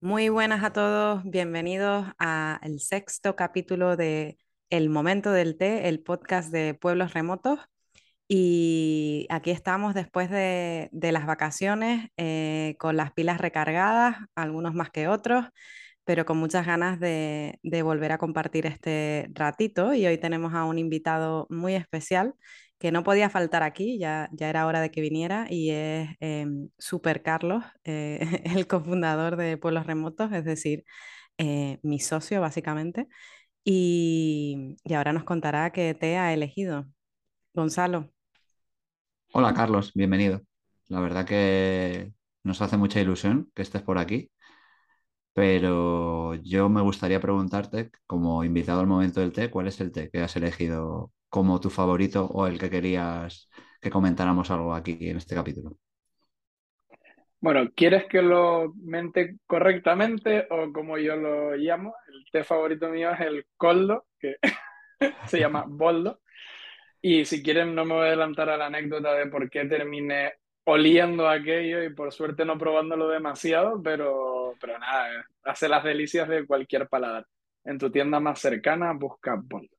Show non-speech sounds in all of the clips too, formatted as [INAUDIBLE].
Muy buenas a todos, bienvenidos al sexto capítulo de El Momento del Té, el podcast de Pueblos Remotos. Y aquí estamos después de, de las vacaciones eh, con las pilas recargadas, algunos más que otros, pero con muchas ganas de, de volver a compartir este ratito. Y hoy tenemos a un invitado muy especial que no podía faltar aquí, ya, ya era hora de que viniera, y es eh, Super Carlos, eh, [LAUGHS] el cofundador de Pueblos Remotos, es decir, eh, mi socio básicamente. Y, y ahora nos contará qué te ha elegido. Gonzalo. Hola Carlos, bienvenido. La verdad que nos hace mucha ilusión que estés por aquí, pero yo me gustaría preguntarte, como invitado al momento del té, ¿cuál es el té que has elegido como tu favorito o el que querías que comentáramos algo aquí en este capítulo? Bueno, ¿quieres que lo mente correctamente o como yo lo llamo? El té favorito mío es el coldo, que [LAUGHS] se llama [LAUGHS] boldo. Y si quieren, no me voy a adelantar a la anécdota de por qué terminé oliendo aquello y por suerte no probándolo demasiado, pero, pero nada, hace las delicias de cualquier paladar. En tu tienda más cercana, busca boldo.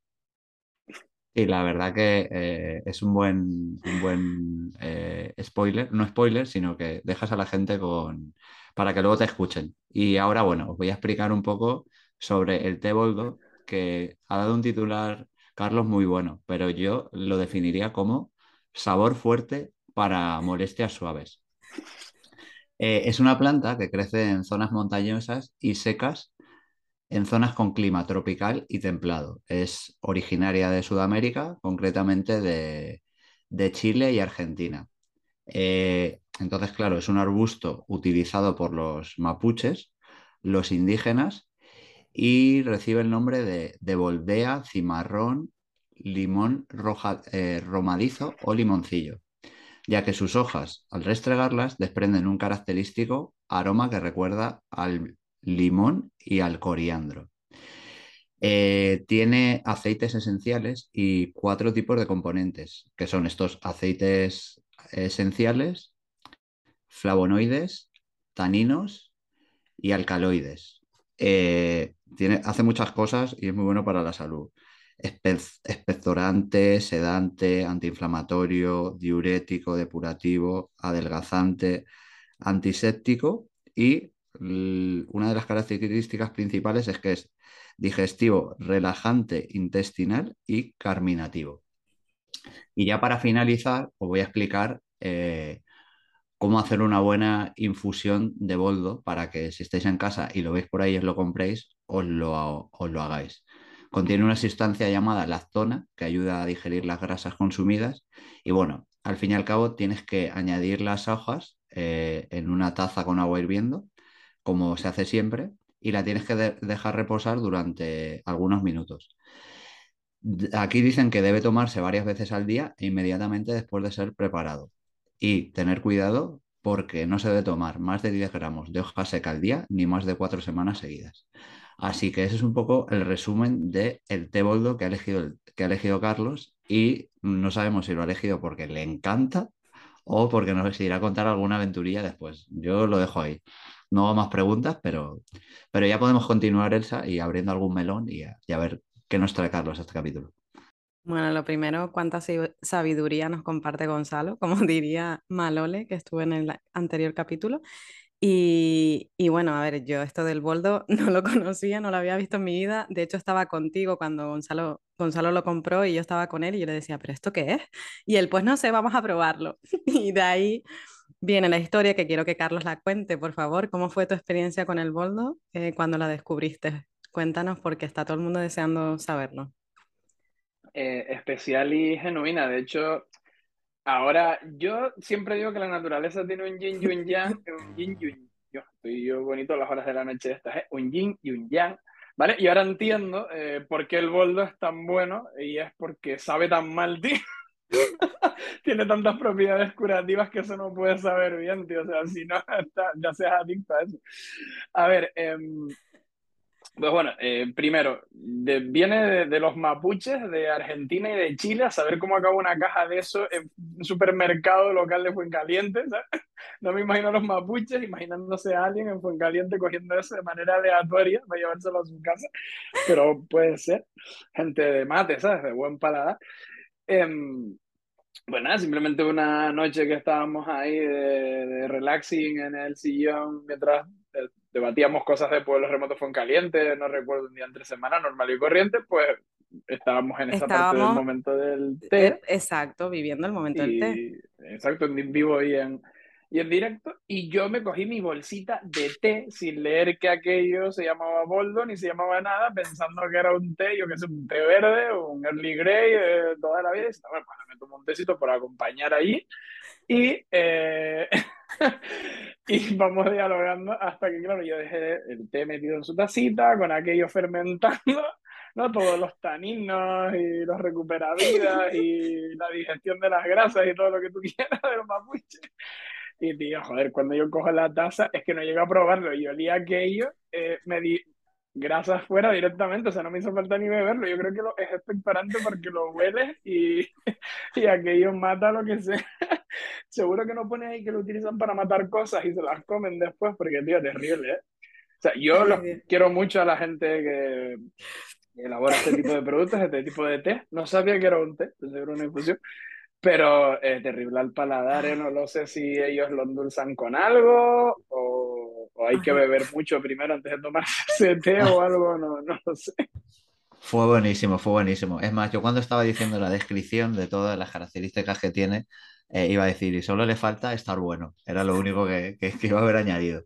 Y la verdad que eh, es un buen, un buen eh, spoiler, no spoiler, sino que dejas a la gente con para que luego te escuchen. Y ahora, bueno, os voy a explicar un poco sobre el té boldo, que ha dado un titular, Carlos, muy bueno, pero yo lo definiría como sabor fuerte para molestias suaves. Eh, es una planta que crece en zonas montañosas y secas en zonas con clima tropical y templado. Es originaria de Sudamérica, concretamente de, de Chile y Argentina. Eh, entonces, claro, es un arbusto utilizado por los mapuches, los indígenas, y recibe el nombre de, de boldea, cimarrón, limón roja, eh, romadizo o limoncillo, ya que sus hojas, al restregarlas, desprenden un característico aroma que recuerda al limón y al coriandro. Eh, tiene aceites esenciales y cuatro tipos de componentes, que son estos aceites esenciales, flavonoides, taninos y alcaloides. Eh, tiene, hace muchas cosas y es muy bueno para la salud. Expectorante, sedante, antiinflamatorio, diurético, depurativo, adelgazante, antiséptico y una de las características principales es que es digestivo, relajante intestinal y carminativo. Y ya para finalizar, os voy a explicar eh, cómo hacer una buena infusión de boldo para que si estáis en casa y lo veis por ahí os lo compréis, os lo, hagáis. Contiene una sustancia llamada lactona que ayuda a digerir las grasas consumidas y bueno, al fin y al cabo tienes que añadir las hojas eh, en una taza con agua hirviendo como se hace siempre, y la tienes que de dejar reposar durante algunos minutos. Aquí dicen que debe tomarse varias veces al día e inmediatamente después de ser preparado. Y tener cuidado porque no se debe tomar más de 10 gramos de hoja seca al día ni más de cuatro semanas seguidas. Así que ese es un poco el resumen del el té boldo que ha, elegido que ha elegido Carlos y no sabemos si lo ha elegido porque le encanta o porque nos irá a contar alguna aventurilla después. Yo lo dejo ahí no más preguntas, pero, pero ya podemos continuar, Elsa, y abriendo algún melón y a, ver qué nos trae Carlos este capítulo. Bueno, lo primero, cuánta sabiduría nos comparte Gonzalo, [LAUGHS] como diría Malole, que estuvo en el anterior capítulo. Y, y, bueno, a ver, yo esto del boldo [LAUGHS] no lo conocía, no lo había visto en mi vida. De hecho, estaba contigo cuando Gonzalo, Gonzalo lo compró y yo estaba con él y yo le decía, ¿pero esto qué es? Y él, pues no sé, vamos a probarlo. [LAUGHS] Y de ahí viene la historia que quiero que Carlos la cuente, por favor. ¿Cómo fue tu experiencia con el boldo eh, cuando la descubriste? Cuéntanos porque está todo el mundo deseando saberlo. Eh, especial y genuina. De hecho, ahora yo siempre digo que la naturaleza tiene un yin y un yang, [LAUGHS] un yin y un yo estoy yo bonito a las horas de la noche estas, ¿eh? un yin y un yang. ¿Vale? Y ahora entiendo eh, por qué el boldo es tan bueno y es porque sabe tan mal, tío. [LAUGHS] tiene tantas propiedades curativas que eso no puede saber bien, tío. O sea, si no, [LAUGHS] ya seas adicto a eso. A ver, em, Pues bueno, eh, primero, viene de, los mapuches de Argentina y de Chile a saber cómo acaba una caja de eso en un supermercado local de Fuencaliente. [LAUGHS] No me imagino a los mapuches imaginándose a alguien en Fuencaliente cogiendo eso de manera aleatoria para llevárselo a su casa, pero puede ser gente de mate, ¿sabes? De buen paladar. Em, bueno, simplemente una noche que estábamos ahí de, de relaxing en el sillón mientras debatíamos cosas de pueblos remotos fue en caliente, no recuerdo un día entre semana, normal y corriente, pues estábamos en esa parte del momento del eh, té. Exacto, viviendo el momento del té. Exacto, en vivo y en, y en directo. Y yo me cogí mi bolsita de té sin leer que aquello se llamaba Boldo ni se llamaba nada, pensando que era un té, yo que sé, un té verde o un early grey de toda la vida. Y bueno, me tomo un tecito por acompañar ahí. Y eh, [LAUGHS] y vamos dialogando hasta que, claro, yo dejé el té metido en su tacita, con aquello fermentando, [LAUGHS] ¿no? Todos los taninos y los recuperavidas y la digestión de las grasas y todo lo que tú [LAUGHS] quieras de los mapuches. Y tío, joder, cuando yo cojo la taza, es que no llego a probarlo. Y olía aquello, eh, me di grasas fuera directamente, o sea, no me hizo falta ni beberlo. Yo creo que lo, es expectorante porque lo hueles y, [LAUGHS] y aquello mata lo que sea. [LAUGHS] Seguro que no pone ahí que lo utilizan para matar cosas y se las comen después, porque, tío, terrible, ¿eh? O sea, yo los quiero mucho a la gente que, elabora este tipo de productos, este tipo de té. No sabía que era un té, que era una infusión. Pero es terrible al paladar, ¿eh? no lo sé si ellos lo endulzan con algo o, o hay que beber mucho primero antes de tomarse ese té o [LAUGHS] algo, no, no lo sé. Fue buenísimo, fue buenísimo. Es más, yo cuando estaba diciendo la descripción de todas las características que tiene, eh, iba a decir, y solo le falta estar bueno. Era lo único que, que, iba a haber añadido.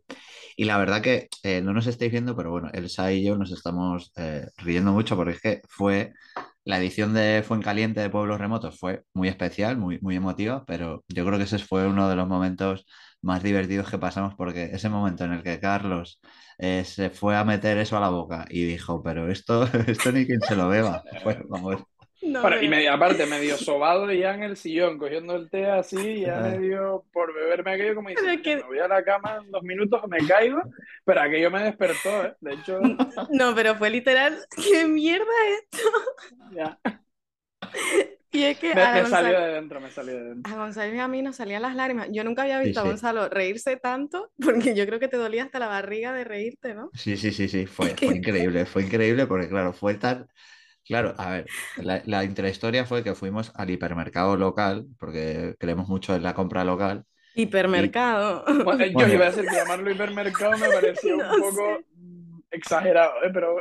Y la verdad que eh, no nos estáis viendo, pero bueno, Elsa y yo nos estamos eh, riendo mucho porque es que fue la edición de Fuencaliente de Pueblos Remotos fue muy especial, muy, muy emotiva, pero yo creo que ese fue uno de los momentos más divertidos que pasamos porque ese momento en el que Carlos se fue a meter eso a la boca y dijo, pero esto, [LAUGHS] esto ni quien se lo beba. [LAUGHS] vamos, y medio, aparte, [LAUGHS] medio sobado ya en el sillón, cogiendo el té así, ya medio por beberme aquello, como dice, me voy a la cama en dos minutos, me caigo, pero aquello me despertó, ¿eh? De hecho... [LAUGHS] No, pero fue literal, [LAUGHS] ¿qué mierda esto? Ya. Y es que me, salió de dentro, me salió de dentro. A Gonzalo y a mí nos salían las lágrimas. Yo nunca había visto a Gonzalo reírse tanto, porque yo creo que te dolía hasta la barriga de reírte, ¿no? Sí, sí, sí, sí, fue, fue increíble, fue increíble porque claro, fue tan Claro, a ver, la, la intrahistoria fue que fuimos al hipermercado local, porque creemos mucho en la compra local. Hipermercado. [LAUGHS] yo iba a decir que llamarlo hipermercado me pareció [LAUGHS] un poco exagerado, ¿eh? pero...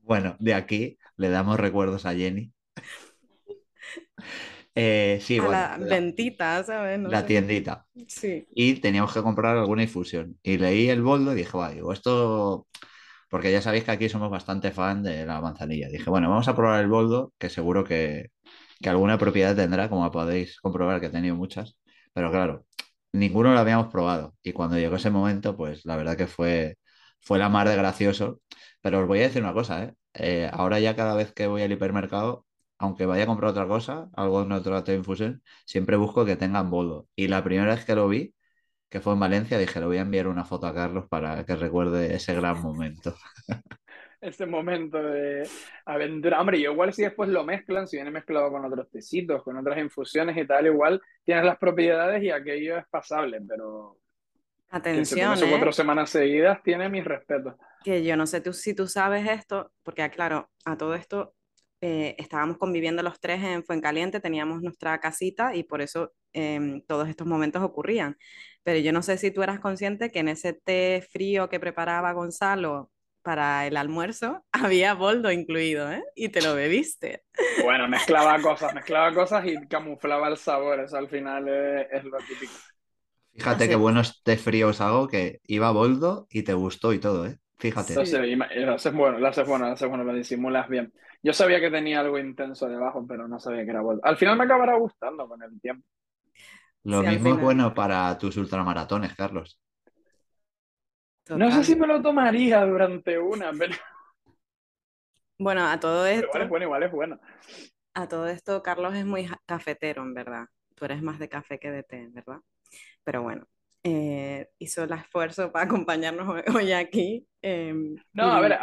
Bueno, de aquí le damos recuerdos a Jenny. Eh, sí, a la, ventita, ¿sabes? la tiendita. Sí. Y teníamos que comprar alguna infusión. Y leí el boldo y dije, va, digo, esto porque ya sabéis que aquí somos bastante fan de la manzanilla. Dije, bueno, vamos a probar el boldo, que seguro que, alguna propiedad tendrá, como podéis comprobar que he tenido muchas, pero claro, ninguno lo habíamos probado. Y cuando llegó ese momento, pues la verdad que fue, fue la mar de gracioso. Pero os voy a decir una cosa, ¿eh? Eh, ahora ya cada vez que voy al hipermercado, aunque vaya a comprar otra cosa, algo en otro de infusión, siempre busco que tengan boldo. Y la primera vez que lo vi, que fue en Valencia, dije, le voy a enviar una foto a Carlos para que recuerde ese gran momento. [LAUGHS] ese momento de aventura. Hombre, yo igual si después lo mezclan, si viene mezclado con otros tecitos, con otras infusiones y tal, igual tienes las propiedades y aquello es pasable, pero... Atención. ¿eh? cuatro semanas seguidas tiene mis respetos. Que yo no sé tú, si tú sabes esto, porque claro, a todo esto eh, estábamos conviviendo los tres en Fuencaliente, teníamos nuestra casita y por eso em, todos estos momentos ocurrían. Pero yo no sé si tú eras consciente que en ese té frío que preparaba Gonzalo para el almuerzo [LAUGHS] había boldo incluido, ¿eh? Y te lo bebiste. Bueno, mezclaba cosas, mezclaba cosas y camuflaba el sabor, eso al final es, lo típico. Fíjate qué buenos té fríos hago, que iba boldo y te gustó y todo, ¿eh? Fíjate. Sí, lo haces bueno, lo haces bueno, lo haces bueno, lo disimulas bien. Yo sabía que tenía algo intenso debajo, pero no sabía que era boldo. Al final me acabará gustando con el tiempo. Lo mismo es bueno para tus ultramaratones, Carlos. No sé si me lo tomaría durante una, pero. Bueno, a todo esto. igual es bueno, igual es bueno. A todo esto, Carlos es muy cafetero, en verdad. Tú eres más de café que de té, ¿verdad? Pero bueno, eh, hizo el esfuerzo para acompañarnos [LAUGHS] hoy aquí Em, no, a ver,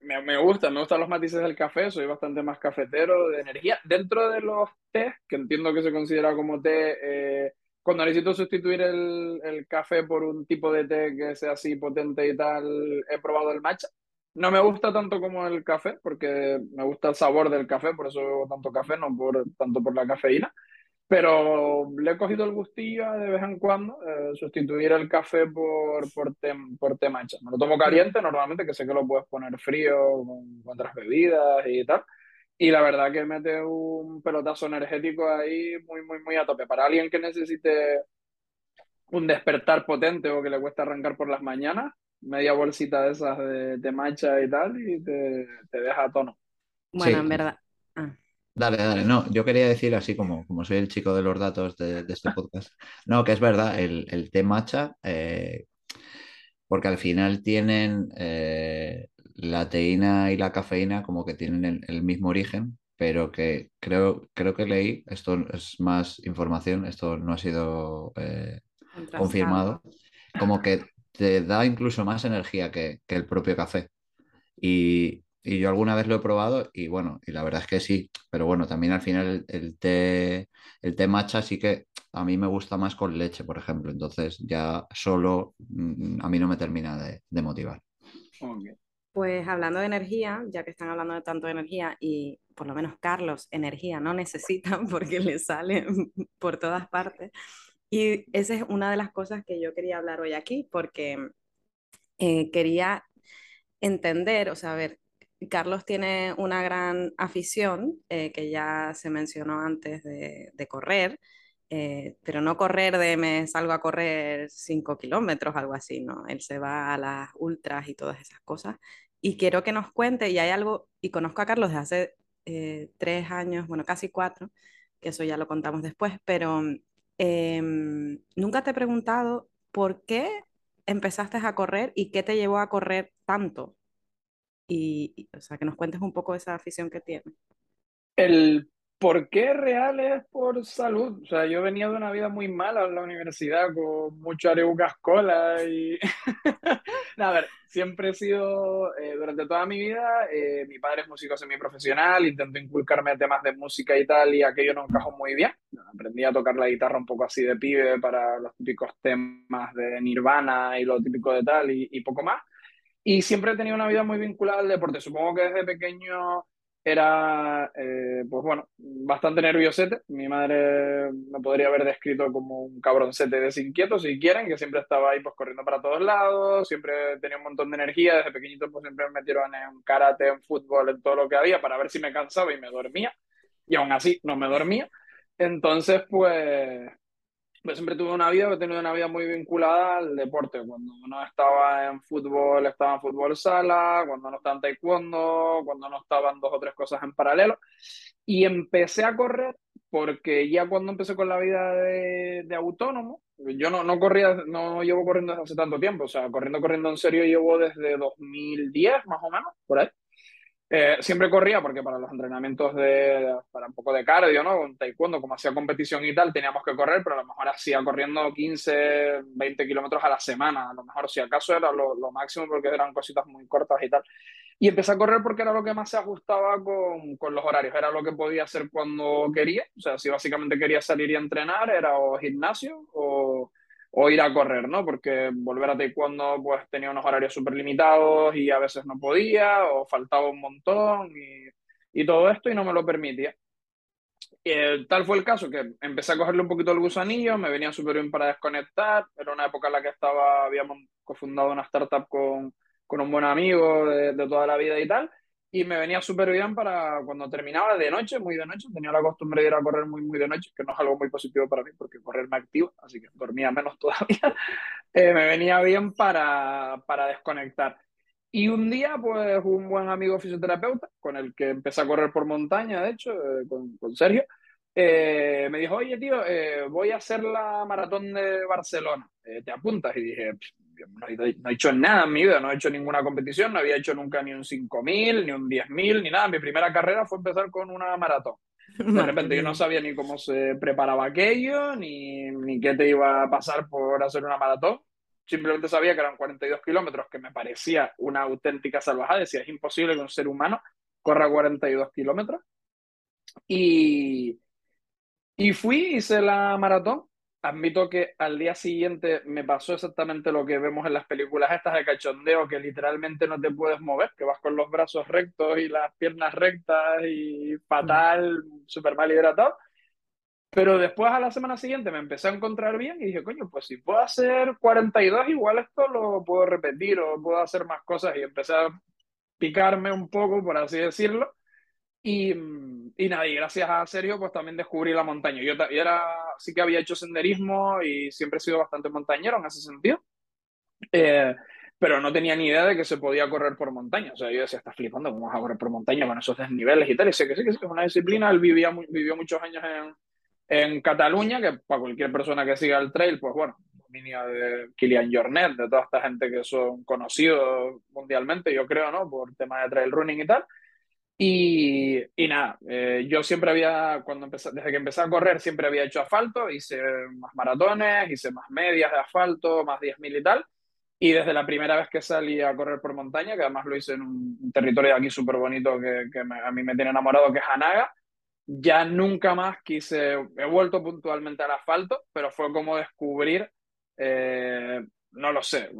me, me gusta, me gustan los matices del café, soy bastante más cafetero de energía. Dentro de los té, que entiendo que se considera como té, eh, cuando necesito sustituir el, el, café por un tipo de té que sea así potente y tal, he probado el matcha. No me gusta tanto como el café, porque me gusta el sabor del café, por eso bebo tanto café, no por, tanto por la cafeína. Pero le he cogido el gustillo de vez en cuando, eh, sustituir el café por, por, té, por té matcha. Me lo tomo caliente normalmente, que sé que lo puedes poner frío con, con otras bebidas y tal. Y la verdad que mete un pelotazo energético ahí muy, muy, muy a tope. Para alguien que necesite un despertar potente o que le cuesta arrancar por las mañanas, media bolsita de esas de, de matcha y tal, y te, te deja a tono. Bueno, en verdad. Ah. Dale, dale, no, yo quería decir así como, como soy el chico de los datos de, de este podcast, no, que es verdad, el, el té matcha, eh, porque al final tienen eh, la teína y la cafeína como que tienen el, el, mismo origen, pero que creo, creo que leí, esto es más información, esto no ha sido eh, confirmado, como que te da incluso más energía que, que el propio café. Y, y, yo alguna vez lo he probado y bueno, y la verdad es que sí, pero bueno, también al final el, el, té, el té matcha sí que a mí me gusta más con leche, por ejemplo, entonces ya solo mm, a mí no me termina de, de motivar. Okay. Pues hablando de energía, ya que están hablando de tanto de energía y por lo menos Carlos, energía no necesitan [LAUGHS] porque le sale [LAUGHS] por todas partes. Y esa es una de las cosas que yo quería hablar hoy aquí porque eh, quería entender, o sea, a ver, Carlos tiene una gran afición eh, que ya se mencionó antes de, de correr, eh, pero no correr de me salgo a correr 5 kilómetros, algo así, ¿no? Él se va a las ultras y todas esas cosas. Y quiero que nos cuente, y hay algo, y conozco a Carlos desde hace eh, tres años, bueno, casi cuatro, que eso ya lo contamos después, pero eh, nunca te he preguntado por qué empezaste a correr y qué te llevó a correr tanto. Y, y, o sea, que nos cuentes un poco de esa afición que tienes. El por qué real es por salud. O sea, yo venía de una vida muy mala en la universidad con mucho areucas cola y... [LAUGHS] no, a ver, siempre he sido, eh, durante toda mi vida, eh, mi padre es músico semiprofesional, intento inculcarme temas de música y tal, y aquello no encajó muy bien. Aprendí a tocar la guitarra un poco así de pibe para los típicos temas de Nirvana y lo típico de tal y, y poco más. Y siempre he tenido una vida muy vinculada al deporte. Supongo que desde pequeño era, eh, pues bueno, bastante nerviosete. Mi madre me podría haber descrito como un cabroncete desinquieto, si quieren, que siempre estaba ahí pues corriendo para todos lados, siempre tenía un montón de energía, desde pequeñito pues siempre me metieron en karate, en fútbol, en todo lo que había para ver si me cansaba y me dormía. Y aún así no me dormía. Entonces, pues, pues siempre tuve una vida, he tenido una vida muy vinculada al deporte. Cuando no estaba en fútbol, estaba en fútbol sala, cuando no estaba en taekwondo, cuando no estaban dos o tres cosas en paralelo. Y empecé a correr porque ya cuando empecé con la vida de, de autónomo, yo no, no corría, no llevo corriendo desde hace tanto tiempo, o sea, corriendo, corriendo en serio llevo desde 2010 más o menos, por ahí. Eh, siempre corría porque para los entrenamientos de, para un poco de cardio, ¿no? Con taekwondo, como hacía competición y tal, teníamos que correr, pero a lo mejor hacía corriendo 15, 20 kilómetros a la semana, a lo mejor si acaso era lo, lo, máximo porque eran cositas muy cortas y tal. Y empecé a correr porque era lo que más se ajustaba con, con los horarios, era lo que podía hacer cuando quería, o sea, si básicamente quería salir y entrenar, era o gimnasio o o ir a correr, ¿no? Porque volver a taekwondo pues tenía unos horarios súper limitados y a veces no podía o faltaba un montón y, y todo esto y no me lo permitía. Eh, tal fue el caso que empecé a cogerle un poquito el gusanillo, me venía súper bien para desconectar, era una época en la que estaba, habíamos cofundado una startup con, con un buen amigo de, de toda la vida y tal, y me venía súper bien para cuando terminaba de noche, muy de noche, tenía la costumbre de ir a correr muy, muy de noche, que no es algo muy positivo para mí porque correr me activa, así que dormía menos [LAUGHS] todavía, eh, me venía bien para, para desconectar. Y un día, pues un buen amigo fisioterapeuta, con el que empecé a correr por montaña, de hecho, eh, con, con, Sergio, eh, me dijo, oye, tío, eh, voy a hacer la maratón de Barcelona, eh, ¿te apuntas? Y dije, no he, no he, hecho nada en mi vida, no he hecho ninguna competición, no había hecho nunca ni un 5000, ni un 10000, ni nada. Mi primera carrera fue empezar con una maratón. De repente yo no sabía ni cómo se preparaba aquello, ni, ni qué te iba a pasar por hacer una maratón. simplemente sabía que eran 42 kilómetros, que me parecía una auténtica salvajada. Decía, es imposible que un ser humano corra 42 kilómetros. Y, y fui, hice la maratón. Admito que al día siguiente me pasó exactamente lo que vemos en las películas estas de cachondeo, que literalmente no te puedes mover, que vas con los brazos rectos y las piernas rectas y fatal, súper mal hidratado. Pero después a la semana siguiente me empecé a encontrar bien y dije, coño, pues si puedo hacer 42, igual esto lo puedo repetir o puedo hacer más cosas y empecé a picarme un poco, por así decirlo. Y, y nada, y gracias a Sergio, pues también descubrí la montaña. Yo, era, sí que había hecho senderismo y siempre he sido bastante montañero en ese sentido. Eh, pero no tenía ni idea de que se podía correr por montaña. O sea, yo decía, estás flipando, ¿cómo vas a correr por montaña con esos desniveles y tal? Y sé que sí, que sí, que es una disciplina. Él vivía, vivió muchos años en, en Cataluña, que para cualquier persona que siga el trail, pues bueno, dominio de Kilian Jornet, de toda esta gente que son conocidos mundialmente, yo creo, ¿no? Por tema de trail running y tal. Y, y nada, eh, yo siempre había, cuando empecé, desde que empecé a correr, siempre había hecho asfalto, hice más maratones, hice más medias de asfalto, más 10.000 y tal. Y desde la primera vez que salí a correr por montaña, que además lo hice en un territorio aquí súper bonito que, que a mí me tiene enamorado, que es Anaga, ya nunca más quise, he vuelto puntualmente al asfalto, pero fue como descubrir, eh, no lo sé,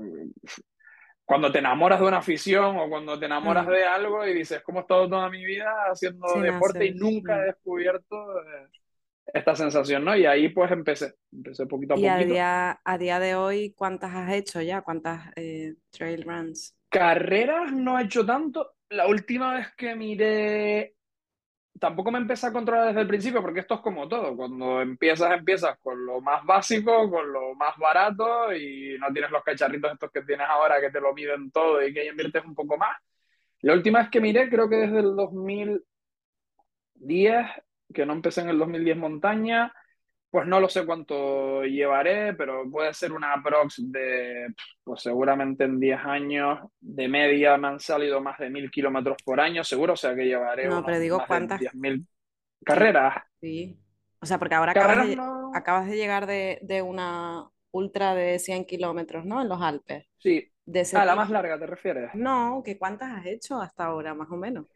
cuando te enamoras de una afición o cuando te enamoras mm. de algo y dices, ¿cómo he estado toda mi vida haciendo deporte y nunca he descubierto eh, esta sensación, ¿no? Y ahí pues empecé, empecé poquito a poquito. ¿Y a día, a día de hoy cuántas has hecho ya? ¿Cuántas eh, trail runs? Carreras no he hecho tanto. La última vez que miré tampoco me empecé a controlar desde el principio porque esto es como todo. Cuando empiezas, empiezas con lo más básico, con lo más barato y no tienes los cacharritos estos que tienes ahora que te lo miden todo y que inviertes un poco más. La última vez que miré, creo que desde el 2010, que no empecé en el 2010 montaña, pues no lo sé cuánto llevaré, pero puede ser una aprox de, pues seguramente en 10 años, de media me han salido más de 1000 kilómetros por año, seguro, o sea que llevaré no, pero digo, ¿cuántas? 10.000 carreras. Sí, o sea, porque ahora acabas de, acabas de, llegar de, de, una ultra de 100 kilómetros, ¿no? En los Alpes. Sí. De ah, la más larga, ¿te refieres? No, que ¿cuántas has hecho hasta ahora, más o menos?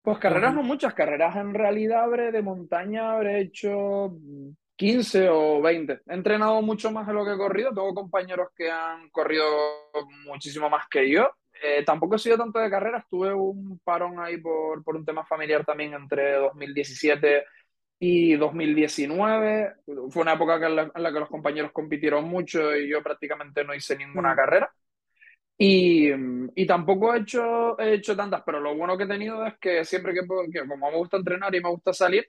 Pues carreras no muchas, carreras en realidad habré de montaña, habré hecho 15 o 20. He entrenado mucho más de lo que he corrido. Tengo compañeros que han corrido muchísimo más que yo. Eh, tampoco he sido tanto de carreras. Tuve un parón ahí por, por un tema familiar también entre 2017 y 2019. Fue una época en la, que los compañeros compitieron mucho y yo prácticamente no hice ninguna mm. carrera. Y, y, tampoco he hecho, he hecho tantas, pero lo bueno que he tenido es que siempre que, que como me gusta entrenar y me gusta salir,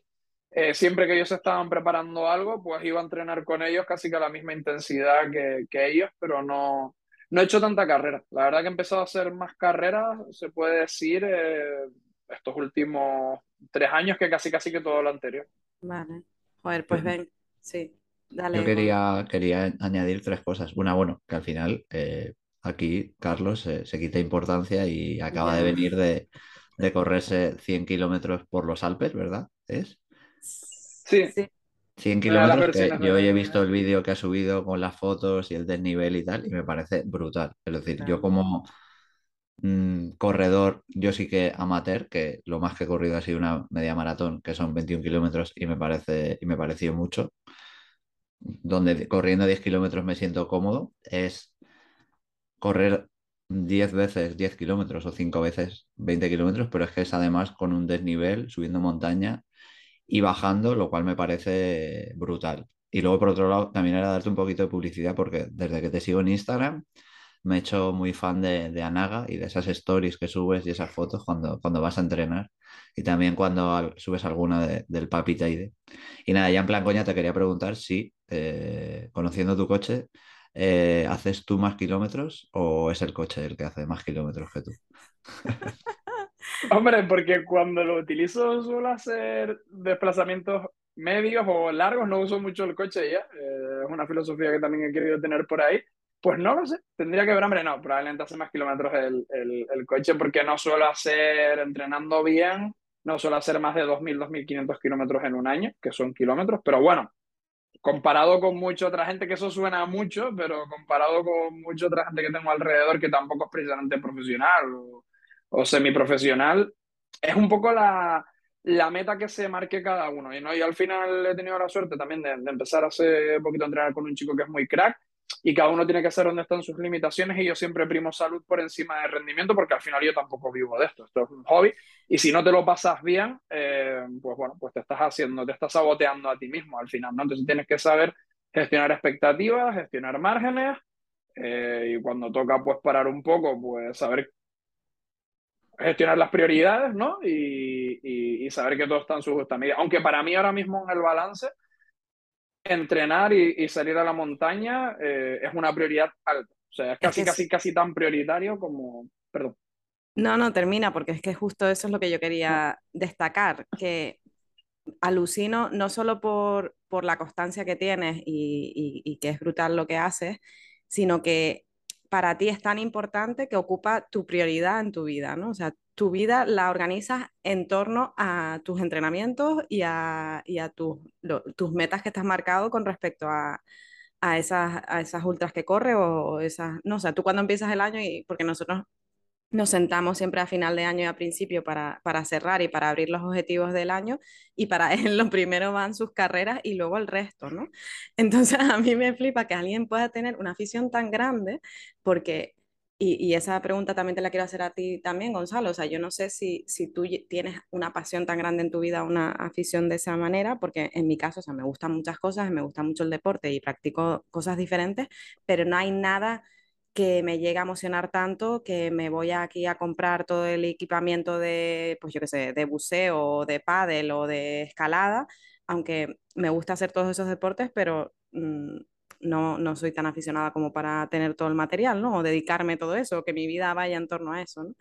eh, siempre que ellos estaban preparando algo, pues iba a entrenar con ellos casi que a la misma intensidad que, que ellos, pero no, no he hecho tanta carrera. La verdad que he empezado a hacer más carreras, se puede decir, eh, estos últimos tres años que casi casi que todo lo anterior. Vale. Joder, pues ven, sí. Dale, Yo quería, quería añadir tres cosas. Una, bueno, que al final eh, aquí Carlos se quita importancia y acaba de venir de, de correrse 100 kilómetros por los Alpes, ¿verdad? ¿Es? Sí. 100 kilómetros, que yo he visto el vídeo que ha subido con las fotos y el desnivel y tal, y me parece brutal. Es decir, yo como mm, corredor, yo sí que amateur, que lo más que he corrido ha sido una media maratón, que son 21 kilómetros, y me parece, y me pareció mucho. Donde corriendo 10 kilómetros me siento cómodo, es correr 10 veces 10 kilómetros o 5 veces 20 kilómetros, pero es que es además con un desnivel, subiendo montaña y bajando, lo cual me parece brutal. Y luego, por otro lado, también era darte un poquito de publicidad porque desde que te sigo en Instagram me he hecho muy fan de, de Anaga y de esas stories que subes y esas fotos cuando, cuando vas a entrenar y también cuando subes alguna del Papi Taide. Y nada, ya en plan coña te quería preguntar si, eh, conociendo tu coche, eh, ¿haces tú más kilómetros o es el coche el que hace más kilómetros que tú? [LAUGHS] Hombre, porque cuando lo utilizo suelo hacer desplazamientos medios o largos, no uso mucho el coche ya, eh, es una filosofía que también he querido tener por ahí. Pues no lo sé, tendría que ver, hombre, no, probablemente hace más kilómetros el, el, el coche porque no suelo hacer, entrenando bien, no suelo hacer más de 2.000, 2.500 kilómetros en un año, que son kilómetros, pero bueno, comparado con mucha otra gente, que eso suena mucho, pero comparado con mucha otra gente que tengo alrededor que tampoco es precisamente profesional o, o semiprofesional, es un poco la, la, meta que se marque cada uno. Y, ¿no? y al final he tenido la suerte también de, de empezar hace poquito a entrenar con un chico que es muy crack y cada uno tiene que saber dónde están sus limitaciones y yo siempre primo salud por encima de rendimiento porque al final yo tampoco vivo de esto, esto es un hobby y si no te lo pasas bien, eh, pues bueno, pues te estás haciendo, te estás saboteando a ti mismo al final, ¿no? Entonces tienes que saber gestionar expectativas, gestionar márgenes eh, y cuando toca pues parar un poco, pues saber gestionar las prioridades, ¿no? Y, y, y saber que todo está en su justa medida. Aunque para mí ahora mismo en el balance entrenar y, salir a la montaña eh, es una prioridad alta. O sea, es casi, casi, casi tan prioritario como... Perdón. No, no, termina, porque es que justo eso es lo que yo quería destacar, que alucino no solo por, por la constancia que tienes y, y, que es brutal lo que haces, sino que para ti es tan importante que ocupa tu prioridad en tu vida, ¿no? O sea, tu vida la organizas en torno a tus entrenamientos y a, y a tus, tus metas que estás marcado con respecto a, a, esas, a esas ultras que corre o esas, no, o sea, tú cuando empiezas el año y porque nosotros nos sentamos siempre a final de año y a principio para, para cerrar y para abrir los objetivos del año y para [LAUGHS] él lo primero van sus carreras y luego el resto, ¿no? Entonces [LAUGHS] a mí me flipa que alguien pueda tener una afición tan grande porque y, esa pregunta también te la quiero hacer a ti también, Gonzalo. O sea, yo no sé si, si tú tienes una pasión tan grande en tu vida, una afición de esa manera, porque en mi caso, o sea, me gustan muchas cosas, me gusta mucho el deporte y practico cosas diferentes, pero no hay nada que me llegue a emocionar tanto que me voy aquí a comprar todo el equipamiento de, pues yo qué sé, de buceo, de pádel o de escalada, aunque me gusta hacer todos esos deportes, pero... Mm, no, no soy tan aficionada como para tener todo el material, ¿no? O dedicarme todo eso, que mi vida vaya en torno a eso, ¿no?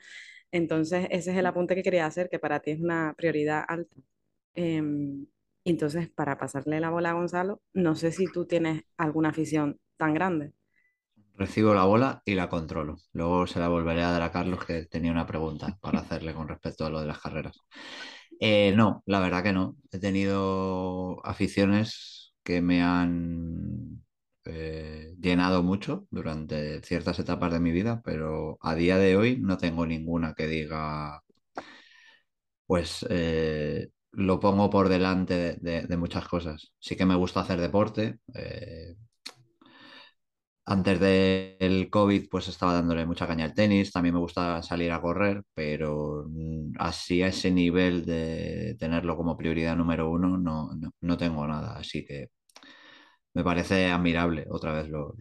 Entonces, ese es el apunte que quería hacer, que para ti es una prioridad alta. Em, entonces, para pasarle la bola a Gonzalo, no sé si tú tienes alguna afición tan grande. Recibo la bola y la controlo. Luego se la volveré a dar a Carlos, que tenía una pregunta para hacerle con respecto a lo de las carreras. Eh, no, la verdad que no. He tenido aficiones que me han eh, llenado mucho durante ciertas etapas de mi vida, pero a día de hoy no tengo ninguna que diga, pues eh, lo pongo por delante de, muchas cosas. Sí que me gusta hacer deporte. Antes del COVID, pues estaba dándole mucha caña al tenis, también me gusta salir a correr, pero mm, así a ese nivel de tenerlo como prioridad número uno, no, no tengo nada. Así que me parece admirable, otra vez lo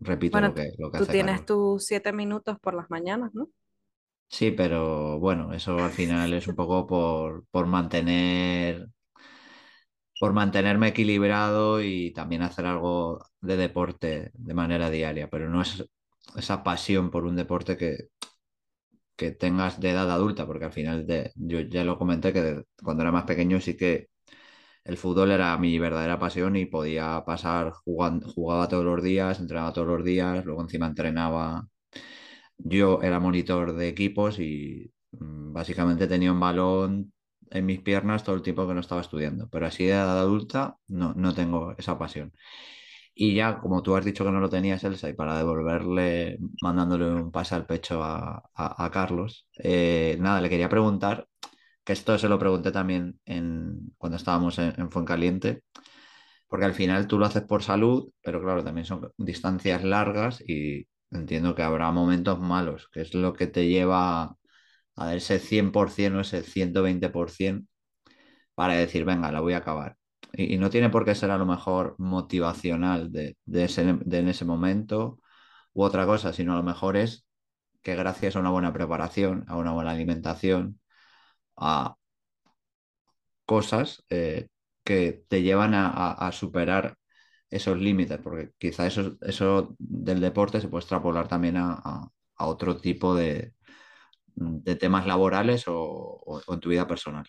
repito lo que, lo que tú tienes tus siete minutos por las mañanas, ¿no? Sí, pero bueno, eso al final es un poco por, por mantener por mantenerme equilibrado y también hacer algo de deporte de manera diaria, pero no es esa pasión por un deporte que, que tengas de edad adulta, porque al final de, yo ya lo comenté que cuando era más pequeño sí que el fútbol era mi verdadera pasión y podía pasar jugando, jugaba todos los días, entrenaba todos los días, luego encima entrenaba. Yo era monitor de equipos y mm, básicamente tenía un balón en mis piernas todo el tiempo que no estaba estudiando, pero así de edad adulta no, no tengo esa pasión. Y ya, como tú has dicho que no lo tenías, Elsa, y para devolverle, mandándole un pase al pecho a, Carlos, eh, nada, le quería preguntar que esto se lo pregunté también en, cuando estábamos en, Fuencaliente, porque al final tú lo haces por salud, pero claro, también son distancias largas y entiendo que habrá momentos malos, que es lo que te lleva a ese 100% o ese 120% para decir, venga, la voy a acabar. Y, no tiene por qué ser a lo mejor motivacional de, ese, en ese momento u otra cosa, sino a lo mejor es que gracias a una buena preparación, a una buena alimentación, a cosas eh, que te llevan a, superar esos límites, porque quizá eso, eso del deporte se puede extrapolar también a, otro tipo de, temas laborales o, en tu vida personal.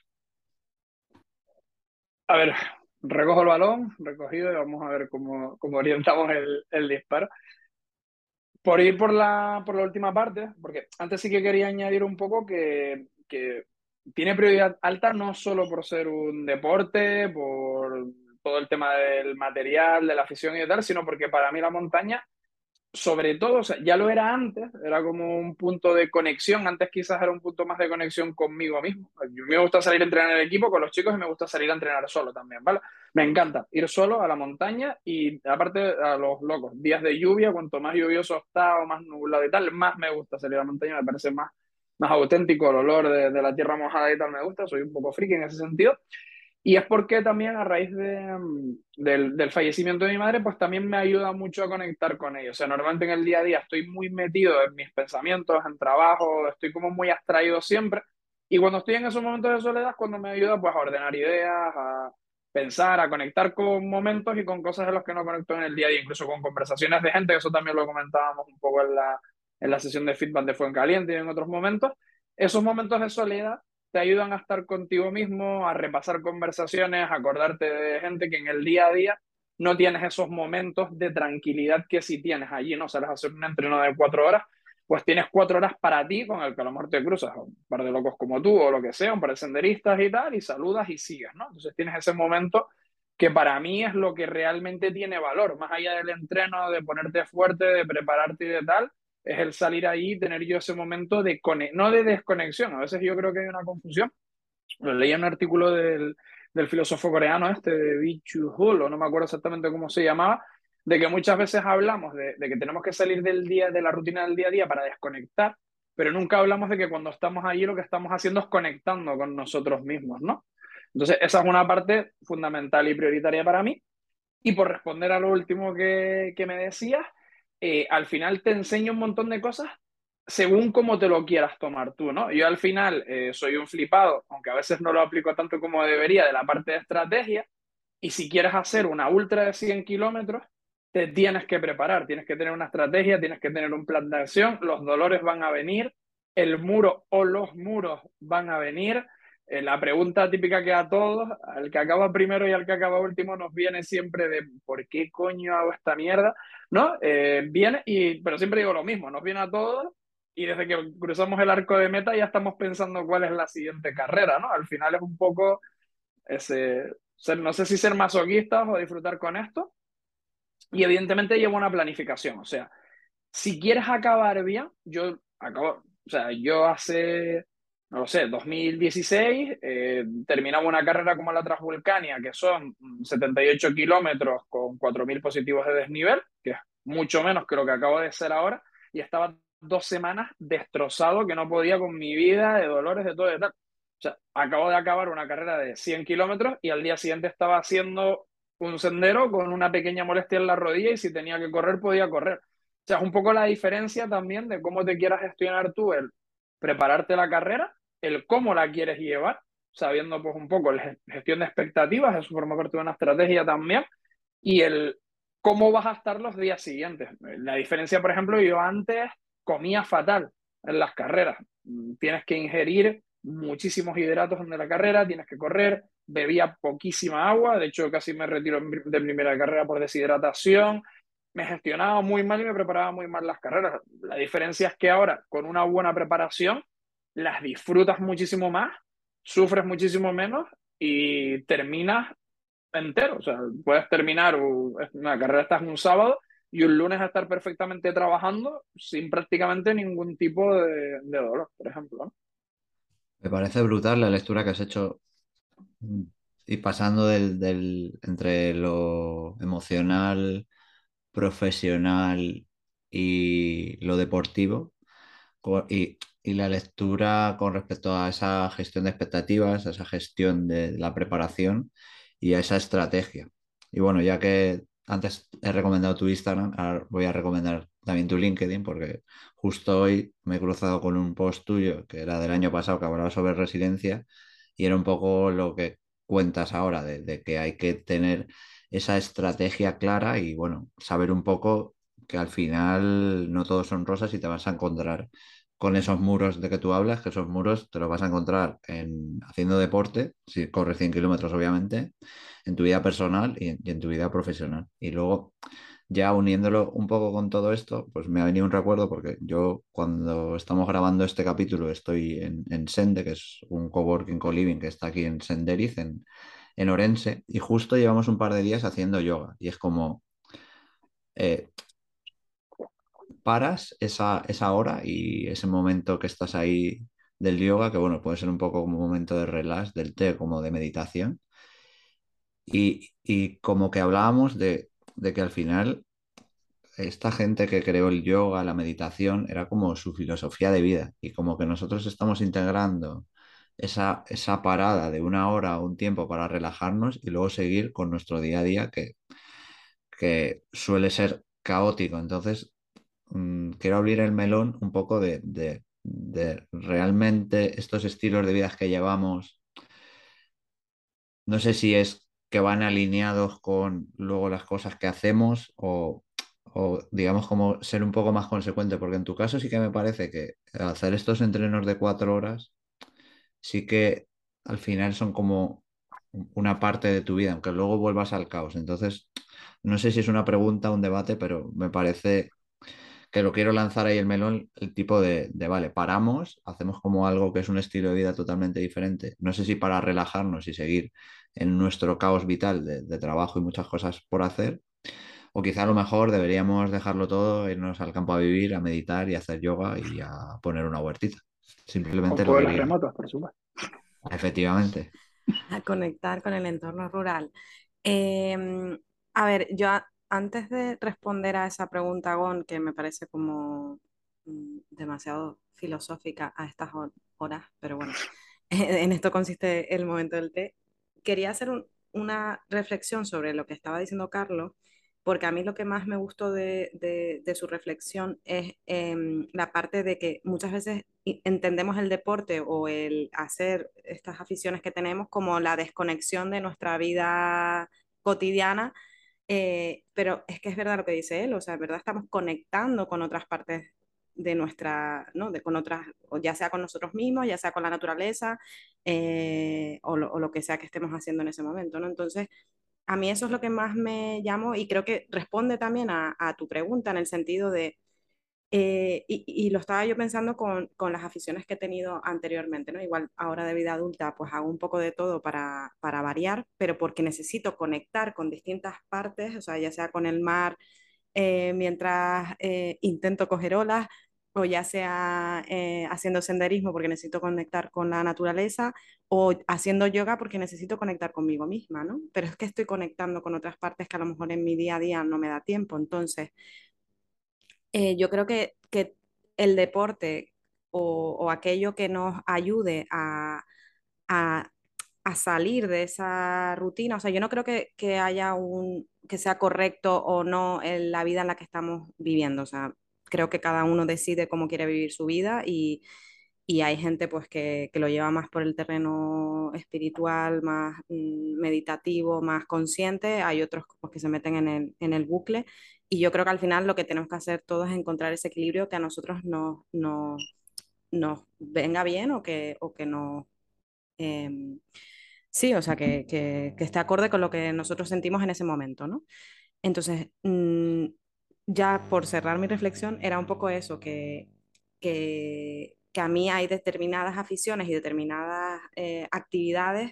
A ver, recojo el balón, recogido, y vamos a ver cómo, orientamos el, disparo. Por ir por la, por la última parte, porque antes sí que quería añadir un poco que, que tiene prioridad alta no solo por ser un deporte, por, todo el tema del material, de la afición y tal, sino porque para mí la montaña sobre todo, o sea, ya lo era antes, era como un punto de conexión, antes quizás era un punto más de conexión conmigo mismo. A me gusta salir a entrenar en el equipo con los chicos y me gusta salir a entrenar solo también, ¿vale? Me encanta ir solo a la montaña y aparte a los locos, días de lluvia, cuanto más lluvioso está o más nublado y tal, más me gusta salir a la montaña, me parece más, más auténtico el olor de, de la tierra mojada y tal, me gusta, soy un poco friki en ese sentido. Y es porque también a raíz de, mm, del, del, fallecimiento de mi madre, pues también me ayuda mucho a conectar con ella. O sea, normalmente en el día a día estoy muy metido en mis pensamientos, en trabajo, estoy como muy abstraído siempre. Y cuando estoy en esos momentos de soledad, cuando me ayuda pues a ordenar ideas, a pensar, a conectar con momentos y con cosas de los que no conecto en el día a día, incluso con conversaciones de gente, eso también lo comentábamos un poco en la, en la sesión de feedback de Fuencaliente y en otros momentos. Esos momentos de soledad te ayudan a estar contigo mismo, a repasar conversaciones, a acordarte de gente que en el día a día no tienes esos momentos de tranquilidad que si tienes allí, no sales a hacer un entreno de cuatro horas, pues tienes cuatro horas para ti con el que a lo mejor te cruzas, un par de locos como tú o lo que sea, un par de senderistas y tal, y saludas y sigues, ¿no? Entonces tienes ese momento que para mí es lo que realmente tiene valor, más allá del entreno, de ponerte fuerte, de prepararte y de tal, es el salir ahí y tener yo ese momento de, no de desconexión, a veces yo creo que hay una confusión. Lo leí en un artículo del, del filósofo coreano este, de Bichu Hul, o no me acuerdo exactamente cómo se llamaba, de que muchas veces hablamos de, de, que tenemos que salir del día, de la rutina del día a día para desconectar, pero nunca hablamos de que cuando estamos allí lo que estamos haciendo es conectando con nosotros mismos, ¿no? Entonces, esa es una parte fundamental y prioritaria para mí. Y por responder a lo último que, que me decías, eh, al final te enseño un montón de cosas según cómo te lo quieras tomar tú, ¿no? Yo al final eh, soy un flipado, aunque a veces no lo aplico tanto como debería, de la parte de estrategia, y si quieres hacer una ultra de 100 kilómetros, te tienes que preparar, tienes que tener una estrategia, tienes que tener un plan de acción, los dolores van a venir, el muro o los muros van a venir, eh, la pregunta típica que a todos, al que acaba primero y al que acaba último, nos viene siempre de ¿por qué coño hago esta mierda? ¿No? Eh, viene, y, pero siempre digo lo mismo, nos viene a todos y desde que cruzamos el arco de meta ya estamos pensando cuál es la siguiente carrera, ¿no? Al final es un poco ese, ser, no sé si ser masoquistas o disfrutar con esto. Y evidentemente lleva una planificación, o sea, si quieres acabar bien, yo acabo, o sea, yo hace no lo sé, 2016, eh, terminaba una carrera como la Transvulcania, que son 78 kilómetros con 4.000 positivos de desnivel, que es mucho menos que lo que acabo de hacer ahora, y estaba dos semanas destrozado, que no podía con mi vida, de dolores, de todo, de tal. O sea, acabo de acabar una carrera de 100 kilómetros y al día siguiente estaba haciendo un sendero con una pequeña molestia en la rodilla y si tenía que correr, podía correr. O sea, es un poco la diferencia también de cómo te quieras gestionar tú el prepararte la carrera el cómo la quieres llevar, sabiendo pues un poco la gestión de expectativas, eso forma parte de una estrategia también, y el cómo vas a estar los días siguientes. La diferencia, por ejemplo, yo antes comía fatal en las carreras. Tienes que ingerir muchísimos hidratos en la carrera, tienes que correr, bebía poquísima agua, de hecho casi me retiro de primera carrera por deshidratación, me gestionaba muy mal y me preparaba muy mal las carreras. La diferencia es que ahora, con una buena preparación, las disfrutas muchísimo más, sufres muchísimo menos y terminas entero. O sea, puedes terminar una carrera, estás un sábado y un lunes estar perfectamente trabajando sin prácticamente ningún tipo de, dolor, por ejemplo. Me parece brutal la lectura que has hecho y pasando del, del, entre lo emocional, profesional y lo deportivo. Y y la lectura con respecto a esa gestión de expectativas, a esa gestión de la preparación y a esa estrategia. Y bueno, ya que antes he recomendado tu Instagram, ahora voy a recomendar también tu LinkedIn porque justo hoy me he cruzado con un post tuyo que era del año pasado que hablaba sobre resiliencia y era un poco lo que cuentas ahora de, de que hay que tener esa estrategia clara y bueno, saber un poco que al final no todos son rosas y te vas a encontrar con esos muros de que tú hablas, que esos muros te los vas a encontrar en, haciendo deporte, si corres 100 kilómetros obviamente, en tu vida personal y en, tu vida profesional. Y luego, ya uniéndolo un poco con todo esto, pues me ha venido un recuerdo porque yo cuando estamos grabando este capítulo estoy en, Sende, que es un coworking co-living que está aquí en Senderiz, en, en Orense y justo llevamos un par de días haciendo yoga y es como eh, paras esa, esa hora y ese momento que estás ahí del yoga, que bueno, puede ser un poco como un momento de relax, del té, como de meditación. Y, y como que hablábamos de, de, que al final esta gente que creó el yoga, la meditación, era como su filosofía de vida y como que nosotros estamos integrando esa, esa parada de una hora o un tiempo para relajarnos y luego seguir con nuestro día a día que, que suele ser caótico. Entonces, mmm, quiero abrir el melón un poco de, de, realmente estos estilos de vida que llevamos. No sé si es que van alineados con luego las cosas que hacemos o, o digamos como ser un poco más consecuente, porque en tu caso sí que me parece que hacer estos entrenos de cuatro horas sí que al final son como una parte de tu vida, aunque luego vuelvas al caos. Entonces, no sé si es una pregunta un debate, pero me parece que lo quiero lanzar ahí el melón, el tipo de, de, vale, paramos, hacemos como algo que es un estilo de vida totalmente diferente. No sé si para relajarnos y seguir en nuestro caos vital de, de trabajo y muchas cosas por hacer, o quizá a lo mejor deberíamos dejarlo todo, irnos al campo a vivir, a meditar y a hacer yoga y a poner una huertita. Simplemente o lo remotos, por supuesto. Efectivamente. [LAUGHS] A conectar con el entorno rural. Eh, a ver, yo antes de responder a esa pregunta, Gon, que me parece como mm, demasiado filosófica a estas horas, pero bueno, [LAUGHS] en esto consiste el momento del té, quería hacer un, una reflexión sobre lo que estaba diciendo Carlos porque a mí lo que más me gustó de, de, de su reflexión es eh, la parte de que muchas veces entendemos el deporte o el hacer estas aficiones que tenemos como la desconexión de nuestra vida cotidiana, eh, pero es que es verdad lo que dice él, o sea, verdad estamos conectando con otras partes de nuestra, ¿no? De, con otras, ya sea con nosotros mismos, ya sea con la naturaleza, eh, o, lo, o, lo, que sea que estemos haciendo en ese momento, ¿no? Entonces, a mí eso es lo que más me llamó y creo que responde también a, a tu pregunta en el sentido de, eh, y, y, lo estaba yo pensando con, con, las aficiones que he tenido anteriormente, ¿no? Igual ahora de vida adulta pues hago un poco de todo para, para variar, pero porque necesito conectar con distintas partes, o sea, ya sea con el mar eh, mientras eh, intento coger olas, o ya sea eh, haciendo senderismo porque necesito conectar con la naturaleza, o haciendo yoga porque necesito conectar conmigo misma, ¿no? Pero es que estoy conectando con otras partes que a lo mejor en mi día a día no me da tiempo. Entonces, eh, yo creo que, que, el deporte o, o, aquello que nos ayude a, a, a, salir de esa rutina, o sea, yo no creo que, que haya un que sea correcto o no en la vida en la que estamos viviendo, o sea, creo que cada uno decide cómo quiere vivir su vida y, y hay gente pues que, que, lo lleva más por el terreno espiritual, más mm, meditativo, más consciente, hay otros pues, que se meten en el, en el, bucle y yo creo que al final lo que tenemos que hacer todos es encontrar ese equilibrio que a nosotros nos, venga bien o que, o que nos... Eh, sí, o sea, que, que, que, esté acorde con lo que nosotros sentimos en ese momento, ¿no? Entonces, mmm, ya por cerrar mi reflexión, era un poco eso, que, que, que a mí hay determinadas aficiones y determinadas eh, actividades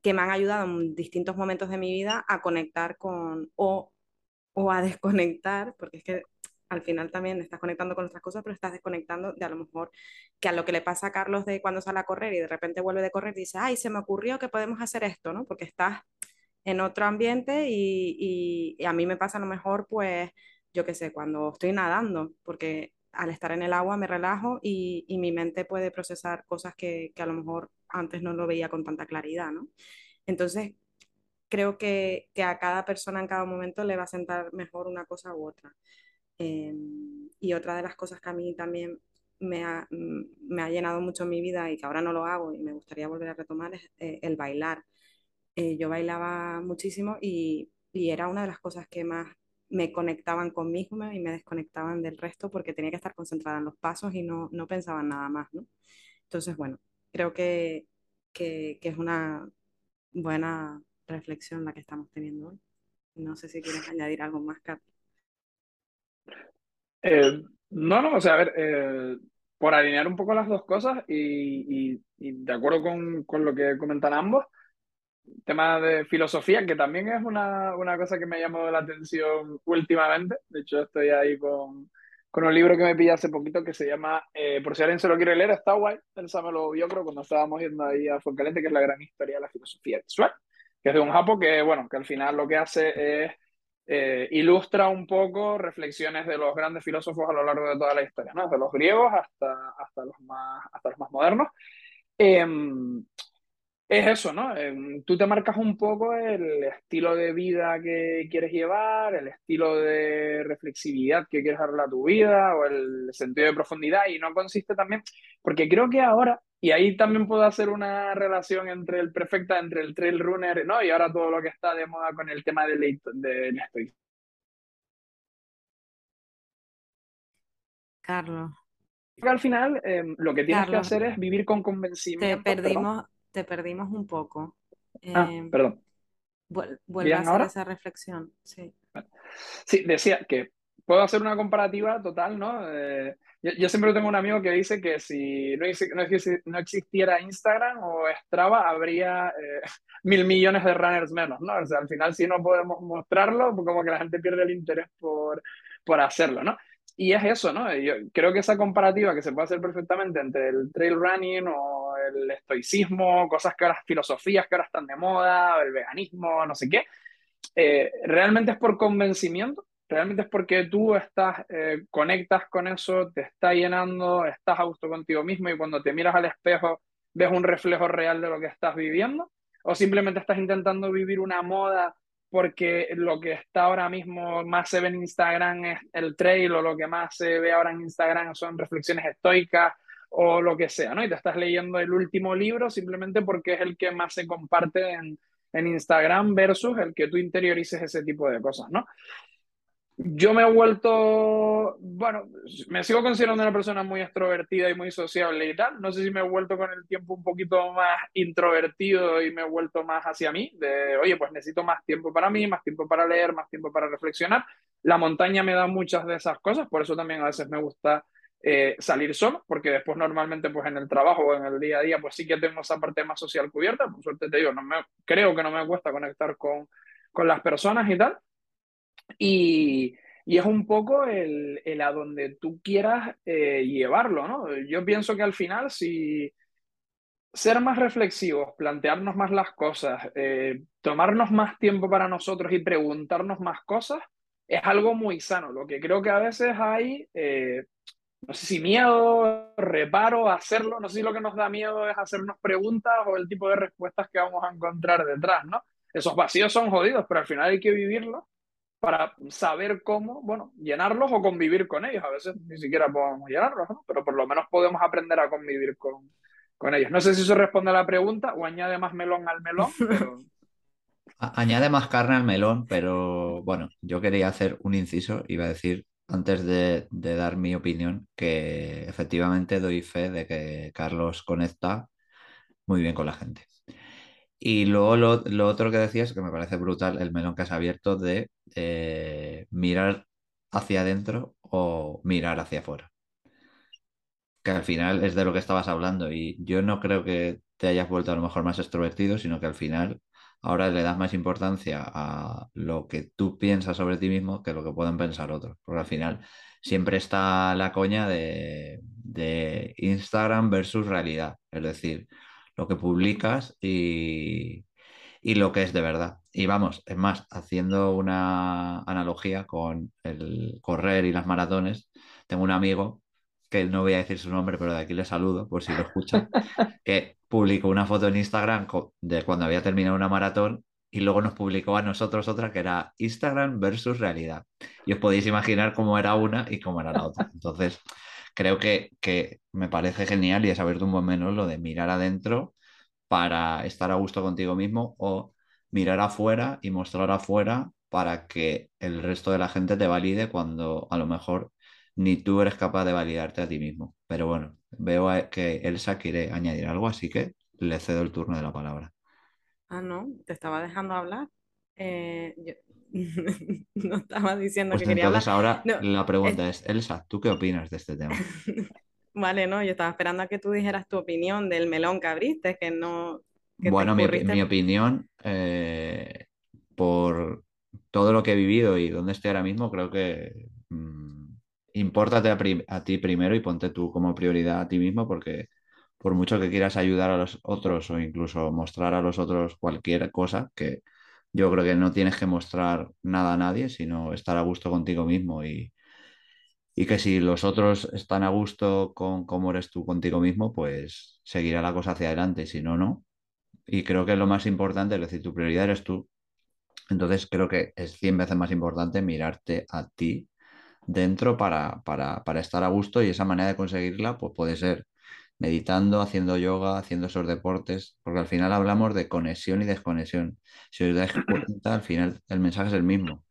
que me han ayudado en distintos momentos de mi vida a conectar con o, o a desconectar, porque es que al final también estás conectando con otras cosas, pero estás desconectando de a lo mejor que a lo que le pasa a Carlos de cuando sale a correr y de repente vuelve de correr y dice, ay, se me ocurrió que podemos hacer esto, ¿no? Porque estás en otro ambiente y, y, y a mí me pasa a lo mejor pues yo qué sé, cuando estoy nadando, porque al estar en el agua me relajo y, y mi mente puede procesar cosas que, que, a lo mejor antes no lo veía con tanta claridad, ¿no? Entonces, creo que, que, a cada persona en cada momento le va a sentar mejor una cosa u otra. Eh, y otra de las cosas que a mí también me ha, me ha, llenado mucho en mi vida y que ahora no lo hago y me gustaría volver a retomar es eh, el bailar. Eh, yo bailaba muchísimo y, y, era una de las cosas que más me conectaban conmigo y me desconectaban del resto porque tenía que estar concentrada en los pasos y no, no pensaba en nada más. Entonces, bueno, creo que, que, que, es una buena reflexión la que estamos teniendo hoy. No sé si quieres añadir algo más, Carlos. Eh, no, no, o sea, a ver, eh, por alinear un poco las dos cosas y, y, y de acuerdo con, con, lo que comentan ambos, tema de filosofía, que también es una, una cosa que me ha llamado la atención últimamente. De hecho, estoy ahí con, con un libro que me pillé hace poquito que se llama, eh, por si alguien se lo quiere leer, está guay. Elsa me lo creo, cuando estábamos yendo ahí a Foncalente, que es la gran historia de la filosofía visual, que es de un japo que, bueno, que al final lo que hace es eh, ilustra un poco reflexiones de los grandes filósofos a lo largo de toda la historia, ¿no? Desde los griegos hasta, hasta, los, más, hasta los más modernos. Em, es eso, ¿no? Em, tú te marcas un poco el estilo de vida que quieres llevar, el estilo de reflexividad que quieres darle a tu vida o el sentido de profundidad y no consiste también, porque creo que ahora, y ahí también puedo hacer una relación entre el perfecta, entre el trail runner, ¿no? Y ahora todo lo que está de moda con el tema del de Carlos. Al final, em, lo que tienes que hacer es vivir con convencimiento. Te perdimos, te perdimos un poco. Ah, em, perdón. vuelve a hacer esa reflexión, sí. Sí, decía que puedo hacer una comparativa total, ¿no? Eh, yo, siempre tengo un amigo que dice que si no, existiera Instagram o Strava, habría eh, [LAUGHS] mil millones de runners menos, ¿no? O sea, al final si no podemos mostrarlo, pues como que la gente pierde el interés por, por hacerlo, ¿no? Y es eso, ¿no? Yo creo que esa comparativa que se puede hacer perfectamente entre el trail running o el estoicismo, cosas que filosofías que ahora están de moda, el veganismo, no sé qué, eh, realmente es por convencimiento, realmente es porque tú estás, eh, conectas con eso, te está llenando, estás a gusto contigo mismo y cuando te miras al espejo ves un reflejo real de lo que estás viviendo, o simplemente estás intentando vivir una moda porque lo que está ahora mismo más se ve en Instagram es el trail o lo que más se ve ahora en Instagram son reflexiones estoicas o lo que sea, ¿no? Y te estás leyendo el último libro simplemente porque es el que más se comparte en, en Instagram versus el que tú interiorices ese tipo de cosas, ¿no? Yo me he vuelto, bueno, me sigo considerando una persona muy extrovertida y muy sociable y tal. No sé si me he vuelto con el tiempo un poquito más introvertido y me he vuelto más hacia mí, de, oye, pues necesito más tiempo para mí, más tiempo para leer, más tiempo para reflexionar. La montaña me da muchas de esas cosas, por eso también a veces me gusta eh, salir solo, porque después normalmente pues en el trabajo o en el día a día pues sí que tengo esa parte más social cubierta, por suerte te digo, no me, creo que no me cuesta conectar con, con las personas y tal y, y es un poco el, el, a donde tú quieras eh, llevarlo, ¿no? Yo pienso que al final, si ser más reflexivos, plantearnos más las cosas, eh, tomarnos más tiempo para nosotros y preguntarnos más cosas, es algo muy sano. Lo que creo que a veces hay, eh, no sé si miedo, reparo hacerlo, no sé si lo que nos da miedo es hacernos preguntas o el tipo de respuestas que vamos a encontrar detrás, ¿no? Esos vacíos son jodidos, pero al final hay que vivirlos para saber cómo, bueno, llenarlos o convivir con ellos. A veces ni siquiera podemos llenarlos, ¿no? pero por lo menos podemos aprender a convivir con, con ellos. No sé si eso responde a la pregunta o añade más melón al melón, [LAUGHS] pero... Añade más carne al melón, pero bueno, yo quería hacer un inciso, iba a decir antes de, de, dar mi opinión, que efectivamente doy fe de que Carlos conecta muy bien con la gente. Y luego lo, otro que decías, que me parece brutal, el melón que has abierto de eh, mirar hacia adentro o mirar hacia afuera. Que al final es de lo que estabas hablando y yo no creo que te hayas vuelto a lo mejor más extrovertido, sino que al final ahora le das más importancia a lo que tú piensas sobre ti mismo que lo que pueden pensar otros. Porque al final siempre está la coña de, de Instagram versus realidad. Es decir, lo que publicas y, lo que es de verdad. Y vamos, es más, haciendo una analogía con el correr y las maratones, tengo un amigo, que no voy a decir su nombre, pero de aquí le saludo por si lo escucha, [LAUGHS] que publicó una foto en Instagram de cuando había terminado una maratón y luego nos publicó a nosotros otra que era Instagram versus realidad. Y os podéis imaginar cómo era una y cómo era la otra. Entonces, creo que, me parece genial y es abierto un buen lo de mirar adentro para estar a gusto contigo mismo o mirar afuera y mostrar afuera para que el resto de la gente te valide cuando a lo mejor ni tú eres capaz de validarte a ti mismo. Pero bueno, veo que Elsa quiere añadir algo, así que le cedo el turno de la palabra. Ah, no, te estaba dejando hablar. Eh, [LAUGHS] no estaba diciendo pues que quería entonces ahora la pregunta es... Elsa, ¿tú qué opinas de este tema? [LAUGHS] vale, no, yo estaba esperando a que tú dijeras tu opinión del melón que abriste, que no, bueno, mi, opinión, eh, por todo lo que he vivido y donde estoy ahora mismo, creo que mmm, impórtate a, ti primero y ponte tú como prioridad a ti mismo, porque por mucho que quieras ayudar a los otros o incluso mostrar a los otros cualquier cosa, que yo creo que no tienes que mostrar nada a nadie, sino estar a gusto contigo mismo y, y que si los otros están a gusto con cómo eres tú contigo mismo, pues seguirá la cosa hacia adelante, si no, no. Y creo que lo más importante, es decir, tu prioridad eres tú. Entonces creo que es 100 veces más importante mirarte a ti dentro para, para, para estar a gusto y esa manera de conseguirla pues puede ser meditando, haciendo yoga, haciendo esos deportes, porque al final hablamos de conexión y desconexión. Si os dais cuenta, al final el mensaje es el mismo.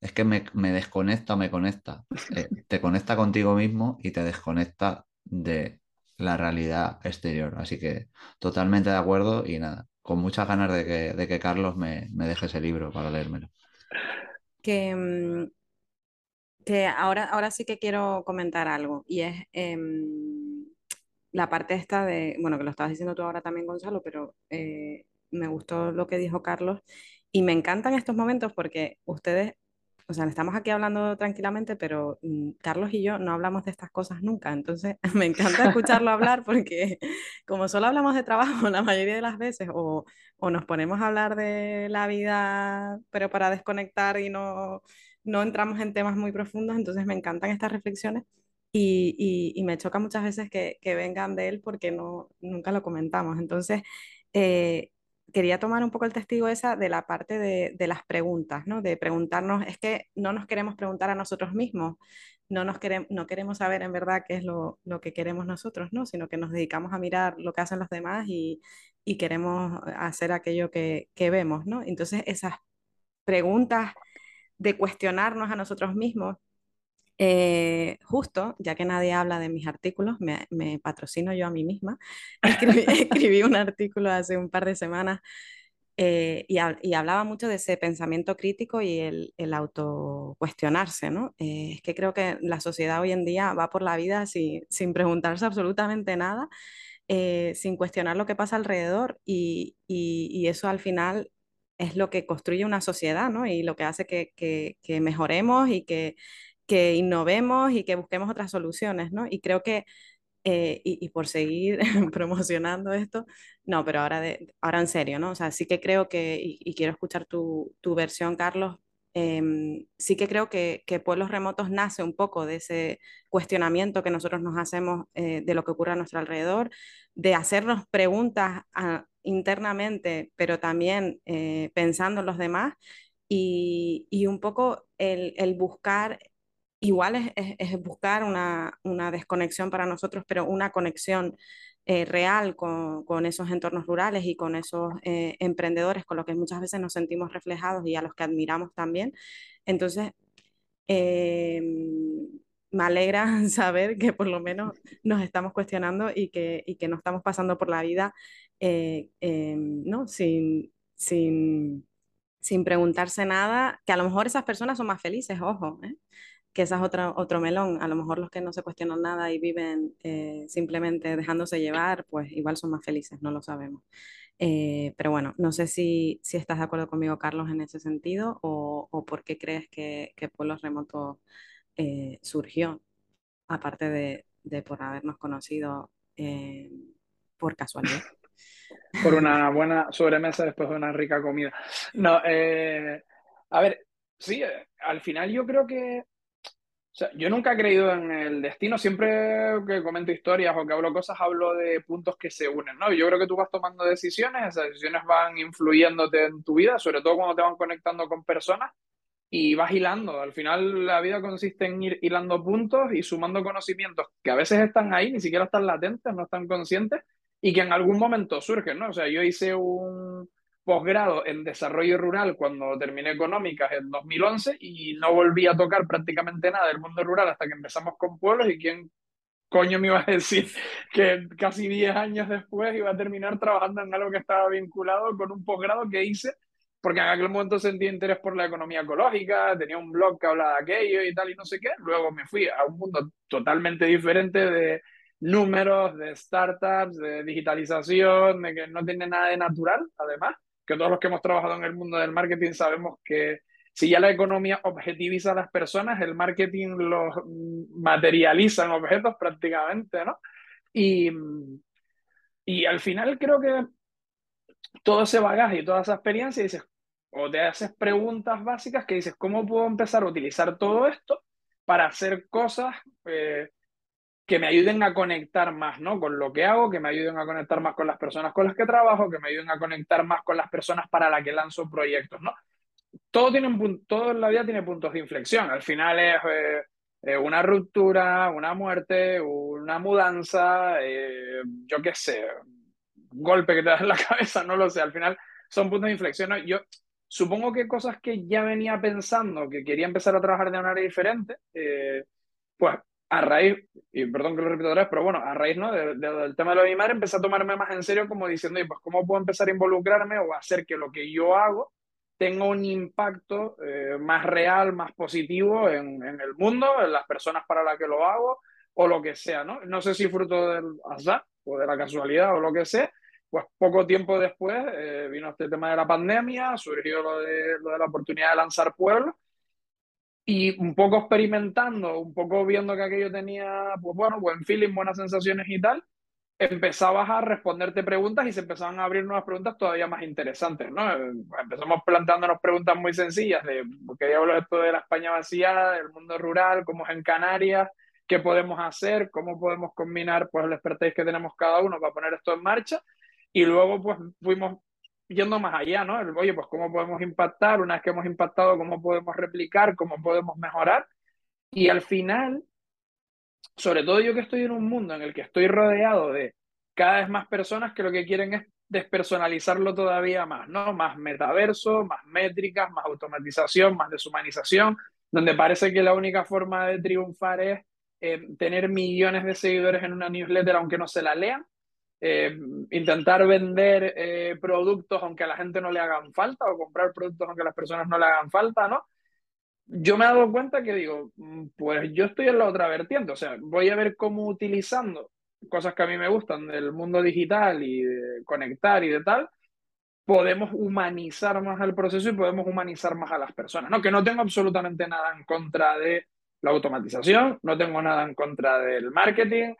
Es que me, desconecta o me conecta. Eh, te conecta contigo mismo y te desconecta de la realidad exterior. Así que totalmente de acuerdo y nada, con muchas ganas de que, Carlos me, deje ese libro para leérmelo. Que, mm, que ahora, ahora sí que quiero comentar algo y es... Em, la parte esta de, bueno, que lo estabas diciendo tú ahora también, Gonzalo, pero eh, me gustó lo que dijo Carlos. Y me encantan estos momentos porque ustedes, o sea, estamos aquí hablando tranquilamente, pero mm, Carlos y yo no hablamos de estas cosas nunca, entonces [LAUGHS] me encanta escucharlo hablar porque [LAUGHS] como solo hablamos de trabajo la mayoría de las veces o, o nos ponemos a hablar de la vida, pero para desconectar y no, no entramos en temas muy profundos, entonces me encantan estas reflexiones y, me choca muchas veces que, vengan de él porque no, nunca lo comentamos. Entonces, eh, quería tomar un poco el testigo esa de la parte de, las preguntas, ¿no? De preguntarnos, es que no nos queremos preguntar a nosotros mismos, no, nos queremos, no queremos saber en verdad qué es lo, que queremos nosotros, ¿no? Sino que nos dedicamos a mirar lo que hacen los demás y, queremos hacer aquello que, que vemos, ¿no? Entonces, esas preguntas de cuestionarnos a nosotros mismos eh, justo, ya que nadie habla de mis artículos, me, patrocino yo a mí misma. [LAUGHS] Escribí, un artículo hace un par de semanas eh, y, hablaba mucho de ese pensamiento crítico y el, el autocuestionarse, ¿no? Eh, es que creo que la sociedad hoy en día va por la vida sin, sin preguntarse absolutamente nada, sin cuestionar lo que pasa alrededor y, y, eso al final es lo que construye una sociedad, ¿no? Y lo que hace que, que mejoremos y que que innovemos y que busquemos otras soluciones, ¿no? Y creo que, eh, y, por seguir [LAUGHS] promocionando esto, no, pero ahora, de, ahora en serio, ¿no? O sea, sí que creo que, y, quiero escuchar tu, tu versión, Carlos, em, sí que creo que, que, Pueblos Remotos nace un poco de ese cuestionamiento que nosotros nos hacemos eh, de lo que ocurre a nuestro alrededor, de hacernos preguntas ah, internamente, pero también eh, pensando en los demás. Y, y un poco el, el buscar igual es, buscar una, desconexión para nosotros, pero una conexión eh, real con, esos entornos rurales y con esos eh, emprendedores con los que muchas veces nos sentimos reflejados y a los que admiramos también. Entonces, eh, me alegra [LAUGHS] saber que por lo menos nos estamos cuestionando y que, que no estamos pasando por la vida ¿no? sin, sin, sin preguntarse nada, que a lo mejor esas personas son más felices, ojo, ¿eh? Que esa es otra, otro melón. A lo mejor los que no se cuestionan nada y viven eh, simplemente dejándose llevar, pues igual son más felices, no lo sabemos. Eh, pero bueno, no sé si, si, estás de acuerdo conmigo, Carlos, en ese sentido o, o por qué crees que, que Pueblos Remotos eh, surgió, aparte de, de, por habernos conocido por casualidad. [LAUGHS] Por una buena sobremesa después de una rica comida. No, a ver, sí, al final yo creo que yo nunca he creído en el destino, siempre que comento historias o que hablo cosas, hablo de puntos que se unen, ¿no? Yo creo que tú vas tomando decisiones, esas decisiones van influyéndote en tu vida, sobre todo cuando te van conectando con personas y vas hilando. Al final la vida consiste en ir hilando puntos y sumando conocimientos que a veces están ahí, ni siquiera están latentes, no están conscientes y que en algún momento surgen, ¿no? O sea, yo hice un posgrado en desarrollo rural cuando terminé económicas en 2011 y no volví a tocar prácticamente nada del mundo rural hasta que empezamos con pueblos y quién coño me iba a decir [LAUGHS] que casi 10 años después iba a terminar trabajando en algo que estaba vinculado con un posgrado que hice porque en aquel momento sentía interés por la economía ecológica, tenía un blog que hablaba de aquello y tal y no sé qué, luego me fui a un mundo totalmente diferente de números, de startups, de digitalización, de que no tiene nada de natural, además, que todos los que hemos trabajado en el mundo del marketing sabemos que si ya la economía objetiviza a las personas, el marketing los materializa en objetos prácticamente, ¿no? Y, y al final creo que todo ese bagaje y toda esa experiencia, dices, o te haces preguntas básicas que dices, ¿cómo puedo empezar a utilizar todo esto para hacer cosas eh, que me ayuden a conectar más ¿no? con lo que hago, que me ayuden a conectar más con las personas con las que trabajo, que me ayuden a conectar más con las personas para las que lanzo proyectos, ¿no? Todo, tiene un, todo en la vida tiene puntos de inflexión. Al final es eh, eh, una ruptura, una muerte, una mudanza, eh, yo qué sé, un golpe que te das en la [LAUGHS] cabeza, no lo sé. Al final son puntos de inflexión. Yo supongo que cosas que ya venía pensando, que quería empezar a trabajar de manera diferente, pues a raíz, y perdón que lo repito otra vez, pero bueno, a raíz ¿no? del tema de lo de mi madre, empecé a tomarme más en serio como diciendo, pues, ¿cómo puedo empezar a involucrarme o hacer que lo que yo hago tenga un impacto eh, más real, más positivo en, en, el mundo, en las personas para las que lo hago o lo que sea, ¿no? No sé si fruto del azar o de la casualidad o lo que sea, pues poco tiempo después eh, vino este tema de la pandemia, surgió lo de, lo de la oportunidad de lanzar Pueblo y un poco experimentando, un poco viendo que aquello tenía, pues bueno, buen feeling, buenas sensaciones y tal, empezabas a responderte preguntas y se empezaban a abrir nuevas preguntas todavía más interesantes, ¿no? Empezamos planteándonos preguntas muy sencillas de qué diablos esto de la España vacía, del mundo rural, cómo es en Canarias, qué podemos hacer, cómo podemos combinar pues el expertise que tenemos cada uno para poner esto en marcha y luego pues fuimos yendo más allá, ¿no? El, oye, pues cómo podemos impactar, una vez que hemos impactado, cómo podemos replicar, cómo podemos mejorar. Y al final, sobre todo yo que estoy en un mundo en el que estoy rodeado de cada vez más personas que lo que quieren es despersonalizarlo todavía más, ¿no? Más metaverso, más métricas, más automatización, más deshumanización, donde parece que la única forma de triunfar es eh, tener millones de seguidores en una newsletter aunque no se la lean eh, intentar vender eh, productos aunque a la gente no le hagan falta o comprar productos aunque a las personas no le hagan falta, ¿no? Yo me he dado cuenta que digo, mm, pues yo estoy en la otra vertiente, o sea, voy a ver cómo utilizando cosas que a mí me gustan del mundo digital y de conectar y de tal, podemos humanizar más el proceso y podemos humanizar más a las personas, ¿no? Que no tengo absolutamente nada en contra de la automatización, no tengo nada en contra del marketing,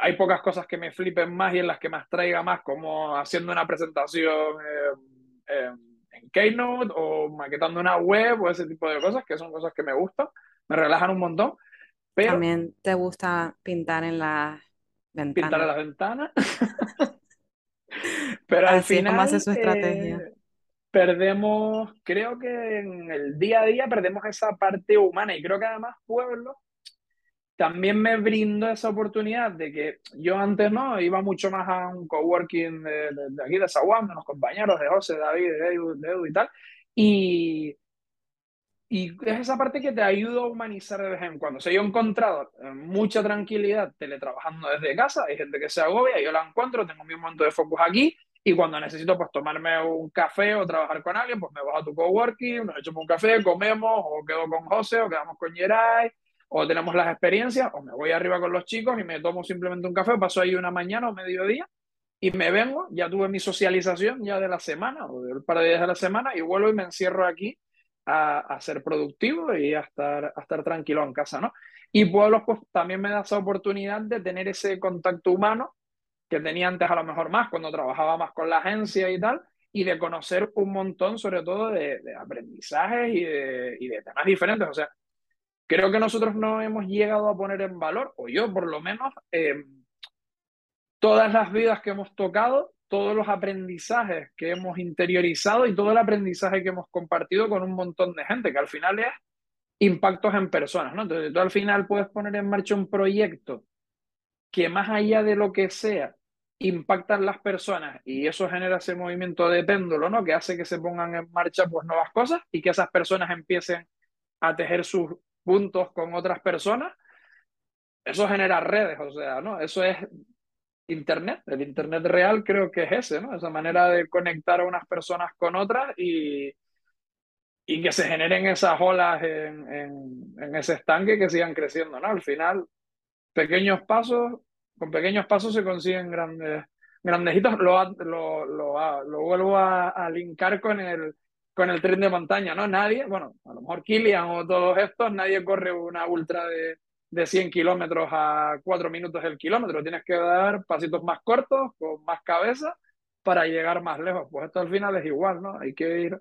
hay pocas cosas que me flipen más y en las que me traiga más, como haciendo una presentación en Keynote o maquetando una web o ese tipo de cosas, que son cosas que me gustan, me relajan un montón. Pero, También te gusta pintar en las ventanas. Pintar en las ventanas. [LAUGHS] pero al final. hace su estrategia. Eh, perdemos, creo que en el día a día perdemos esa parte humana y creo que además Pueblo también me brindó esa oportunidad de que yo antes no iba mucho más a un coworking de, de, aquí de Zaguán, de los compañeros de José, David, de Edu, de Edu y tal. Y, y es esa parte que te ayuda a humanizar de vez en cuando. O sea, yo he encontrado eh, mucha tranquilidad teletrabajando desde casa. Hay gente que se agobia, yo la encuentro, tengo mi momento de focus aquí. Y cuando necesito pues tomarme un café o trabajar con alguien, pues me bajo a tu coworking, nos echamos un café, comemos, o quedo con José, o quedamos con Geray, o tenemos las experiencias, o me voy arriba con los chicos y me tomo simplemente un café, paso ahí una mañana o mediodía y me vengo, ya tuve mi socialización ya de la semana o de un par de días de la semana y vuelvo y me encierro aquí a, a ser productivo y a estar, a estar tranquilo en casa, ¿no? Y Pueblos pues también me da esa oportunidad de tener ese contacto humano que tenía antes a lo mejor más cuando trabajaba más con la agencia y tal, y de conocer un montón sobre todo de, de aprendizajes y de, y de temas diferentes. O sea, creo que nosotros no hemos llegado a poner en valor, o yo por lo menos, eh, todas las vidas que hemos tocado, todos los aprendizajes que hemos interiorizado y todo el aprendizaje que hemos compartido con un montón de gente, que al final es impactos en personas, ¿no? Entonces tú al final puedes poner en marcha un proyecto que más allá de lo que sea, impactan las personas y eso genera ese movimiento de péndulo, ¿no? Que hace que se pongan en marcha pues nuevas cosas y que esas personas empiecen a tejer sus puntos con otras personas, eso genera redes, o sea, ¿no? Eso es Internet, el Internet real creo que es ese, ¿no? Esa manera de conectar a unas personas con otras y, y que se generen esas olas en, en, ese estanque que sigan creciendo, ¿no? Al final, pequeños pasos con pequeños pasos se consiguen grandes, grandes hitos. Lo, lo, lo, lo vuelvo a, a, linkar con el, con el tren de montaña, ¿no? Nadie, bueno, a lo mejor Kilian o todos estos, nadie corre una ultra de, de 100 kilómetros a 4 minutos el kilómetro. Tienes que dar pasitos más cortos, con más cabeza, para llegar más lejos. Pues esto al final es igual, ¿no? Hay que ir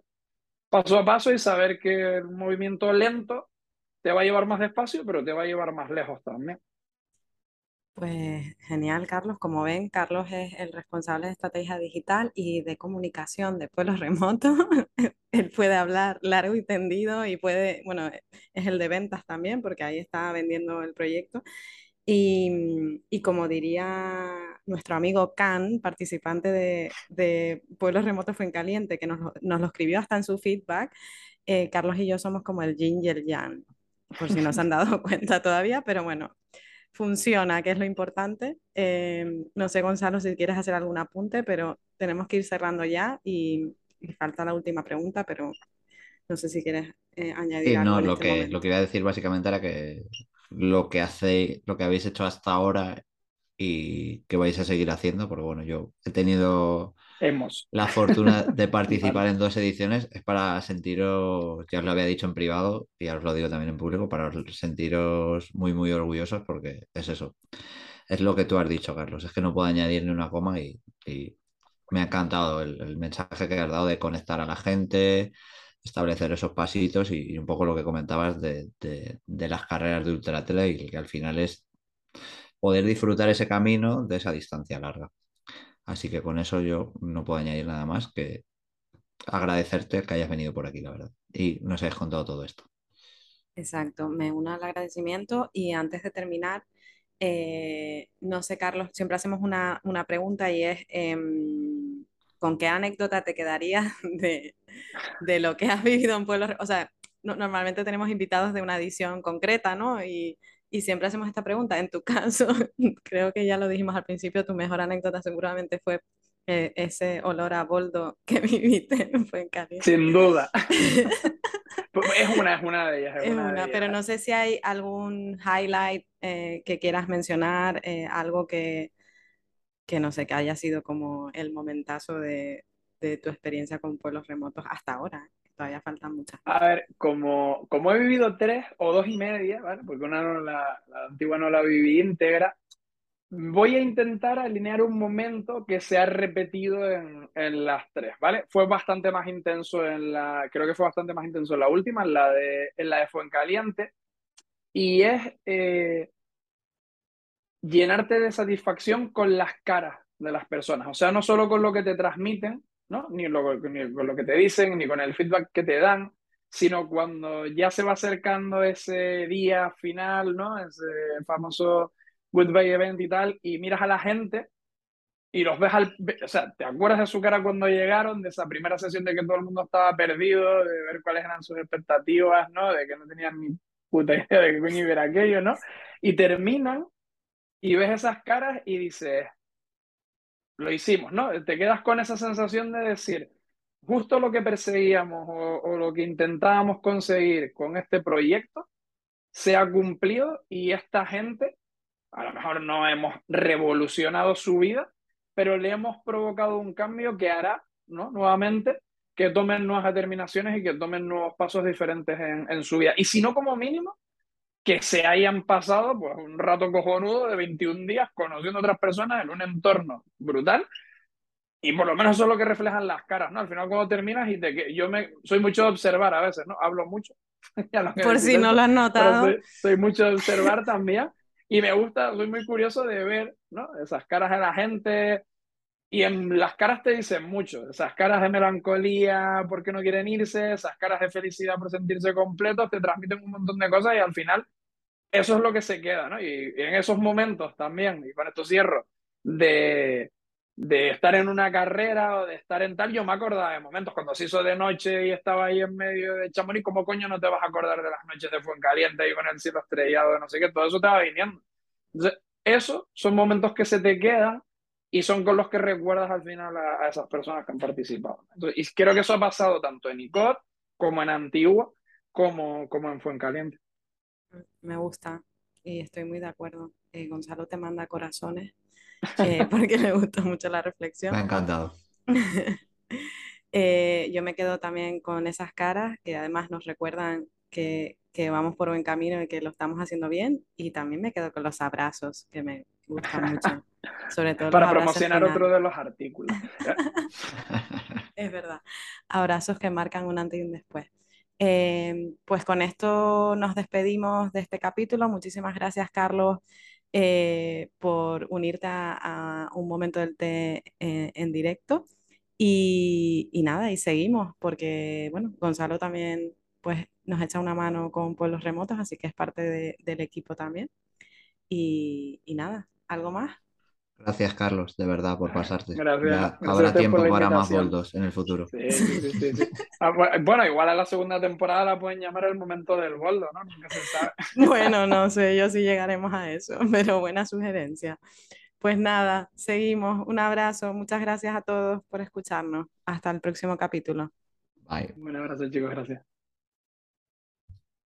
paso a paso y saber que el movimiento lento te va a llevar más despacio, pero te va a llevar más lejos también. Pues genial, Carlos. Como ven, Carlos es el responsable de estrategia digital y de comunicación de pueblos [LAUGHS] remotos. Él puede hablar largo y tendido y puede, bueno, es el de ventas también, porque ahí está vendiendo el proyecto. Y, y como diría nuestro amigo Can, participante de, de Pueblos Remotos Fue en Caliente, que nos, nos, lo escribió hasta en su feedback, eh, Carlos y yo somos como el yin y el yang, por si no se han [LAUGHS] dado [LAUGHS] cuenta todavía, pero bueno, funciona, que es lo importante. Eh, no sé, Gonzalo, si quieres hacer algún apunte, pero tenemos que ir cerrando ya y, y falta la última pregunta, pero no sé si quieres eh, añadir sí, algo. No, en lo, este que, momento. lo que iba a decir básicamente era que lo que hacéis, lo que habéis hecho hasta ahora y que vais a seguir haciendo, porque bueno, yo he tenido Hemos. la fortuna [LAUGHS] de participar en dos ediciones, es para sentiros, ya os lo había dicho en privado y ahora os lo digo también en público, para sentiros muy, muy orgullosos porque es eso. Es lo que tú has dicho, Carlos, es que no puedo añadir ni una coma y, y me ha encantado el, el, mensaje que has dado de conectar a la gente, establecer esos pasitos y, y un poco lo que comentabas de, de, de las carreras de ultra trail, que al final es poder disfrutar ese camino de esa distancia larga. Así que con eso yo no puedo añadir nada más que agradecerte que hayas venido por aquí, la verdad, y nos hayas contado todo esto. Exacto, me uno al agradecimiento y antes de terminar, eh, no sé, Carlos, siempre hacemos una, una pregunta y es, eh, ¿con qué anécdota te quedarías [LAUGHS] de, de, lo que has vivido en pueblos? O sea, no, normalmente tenemos invitados de una edición concreta, ¿no? Y, y siempre hacemos esta pregunta. En tu [LAUGHS] caso, creo que ya lo dijimos al principio, tu mejor anécdota seguramente fue eh, ese olor a boldo que [LAUGHS] viviste fue en caliente. Sin duda. [LAUGHS] es una, es una de ellas. Es, Es una, de una, ellas. pero no sé si hay algún highlight eh, que quieras mencionar, eh, algo que, que no sé, que haya sido como el momentazo de, de tu experiencia con pueblos remotos hasta ahora. Todavía faltan muchas. A ver, como, como he vivido tres o dos y media, ¿vale? porque una no la, la antigua no la viví íntegra, voy a intentar alinear un momento que se ha repetido en, en, las tres, ¿vale? Fue bastante más intenso en la, creo que fue bastante más intenso en la última, en la de, en la de Fuencaliente, y es eh, llenarte de satisfacción con las caras de las personas, o sea, no solo con lo que te transmiten, ¿no? Ni, lo, ni con lo que te dicen, ni con el feedback que te dan, sino cuando ya se va acercando ese día final, ¿no? Ese famoso Goodbye Event y tal, y miras a la gente y los ves al... O sea, ¿te acuerdas de su cara cuando llegaron? De esa primera sesión de que todo el mundo estaba perdido, de ver cuáles eran sus expectativas, ¿no? De que no tenían ni puta idea de que iba aquello, ¿no? Y terminan y ves esas caras y dices, lo hicimos, ¿no? Te quedas con esa sensación de decir, justo lo que perseguíamos o, lo que intentábamos conseguir con este proyecto se ha cumplido y esta gente a lo mejor no hemos revolucionado su vida, pero le hemos provocado un cambio que hará, ¿no? Nuevamente, que tomen nuevas determinaciones y que tomen nuevos pasos diferentes en, en, su vida. Y si no, como mínimo, que se hayan pasado pues, un rato cojonudo de 21 días conociendo a otras personas en un entorno brutal. Y por lo menos eso es lo que reflejan las caras, ¿no? Al final cuando terminas y te, yo me, soy mucho de observar a veces, ¿no? Hablo mucho. [LAUGHS] por si no lo has notado. Soy, soy mucho de observar también. Y me gusta, soy muy curioso de ver ¿no? esas caras de la gente. Y en las caras te dicen mucho. Esas caras de melancolía porque no quieren irse, esas caras de felicidad por sentirse completos, te transmiten un montón de cosas y al final eso es lo que se queda. ¿no? Y, y en esos momentos también, y con esto cierro, de, de estar en una carrera o de estar en tal, yo me acordaba de momentos cuando se hizo de noche y estaba ahí en medio de Chamonix, ¿cómo coño no te vas a acordar de las noches de Fuencaliente y con el cielo estrellado, no sé qué? Todo eso te va viniendo. Entonces, esos son momentos que se te quedan y son con los que recuerdas al final a, a esas personas que han participado. Entonces, y creo que eso ha pasado tanto en ICOT como en Antigua como, como en Fuencaliente. Me gusta. y estoy muy de acuerdo. Eh, Gonzalo te manda corazones eh, [LAUGHS] porque le gustó mucho la reflexión. Me ha encantado. [LAUGHS] Eh, yo me quedo también con esas caras que además nos recuerdan que, que vamos por buen camino y que lo estamos haciendo bien. Y también me quedo con los abrazos que me gustan mucho. [LAUGHS] Sobre todo Para promocionar otro de los artículos. [LAUGHS] Es verdad. Abrazos que marcan un antes y un después. Eh, pues con esto nos despedimos de este capítulo. Muchísimas gracias, Carlos, eh, por unirte a, a un momento del té eh, en directo. Y, y nada, y seguimos, porque bueno, Gonzalo también pues, nos echa una mano con pueblos remotos, así que es parte de- del equipo también. Y, y nada, ¿algo más? Gracias, Carlos, de verdad, por pasarte. [LAUGHS] Gracias, Ya gracias a habrá tiempo para más boldos en el futuro. Sí, sí, sí, sí. Ah, bu- Bueno, igual a la segunda temporada la pueden llamar el momento del boldo, ¿no? Nunca se sabe. [LAUGHS] Bueno, no sé yo si llegaremos a eso, [LAUGHS] pero buena sugerencia. Pues nada, seguimos. Un abrazo. Muchas gracias a todos por escucharnos. Hasta el próximo capítulo. Bye. Un abrazo, chicos, gracias.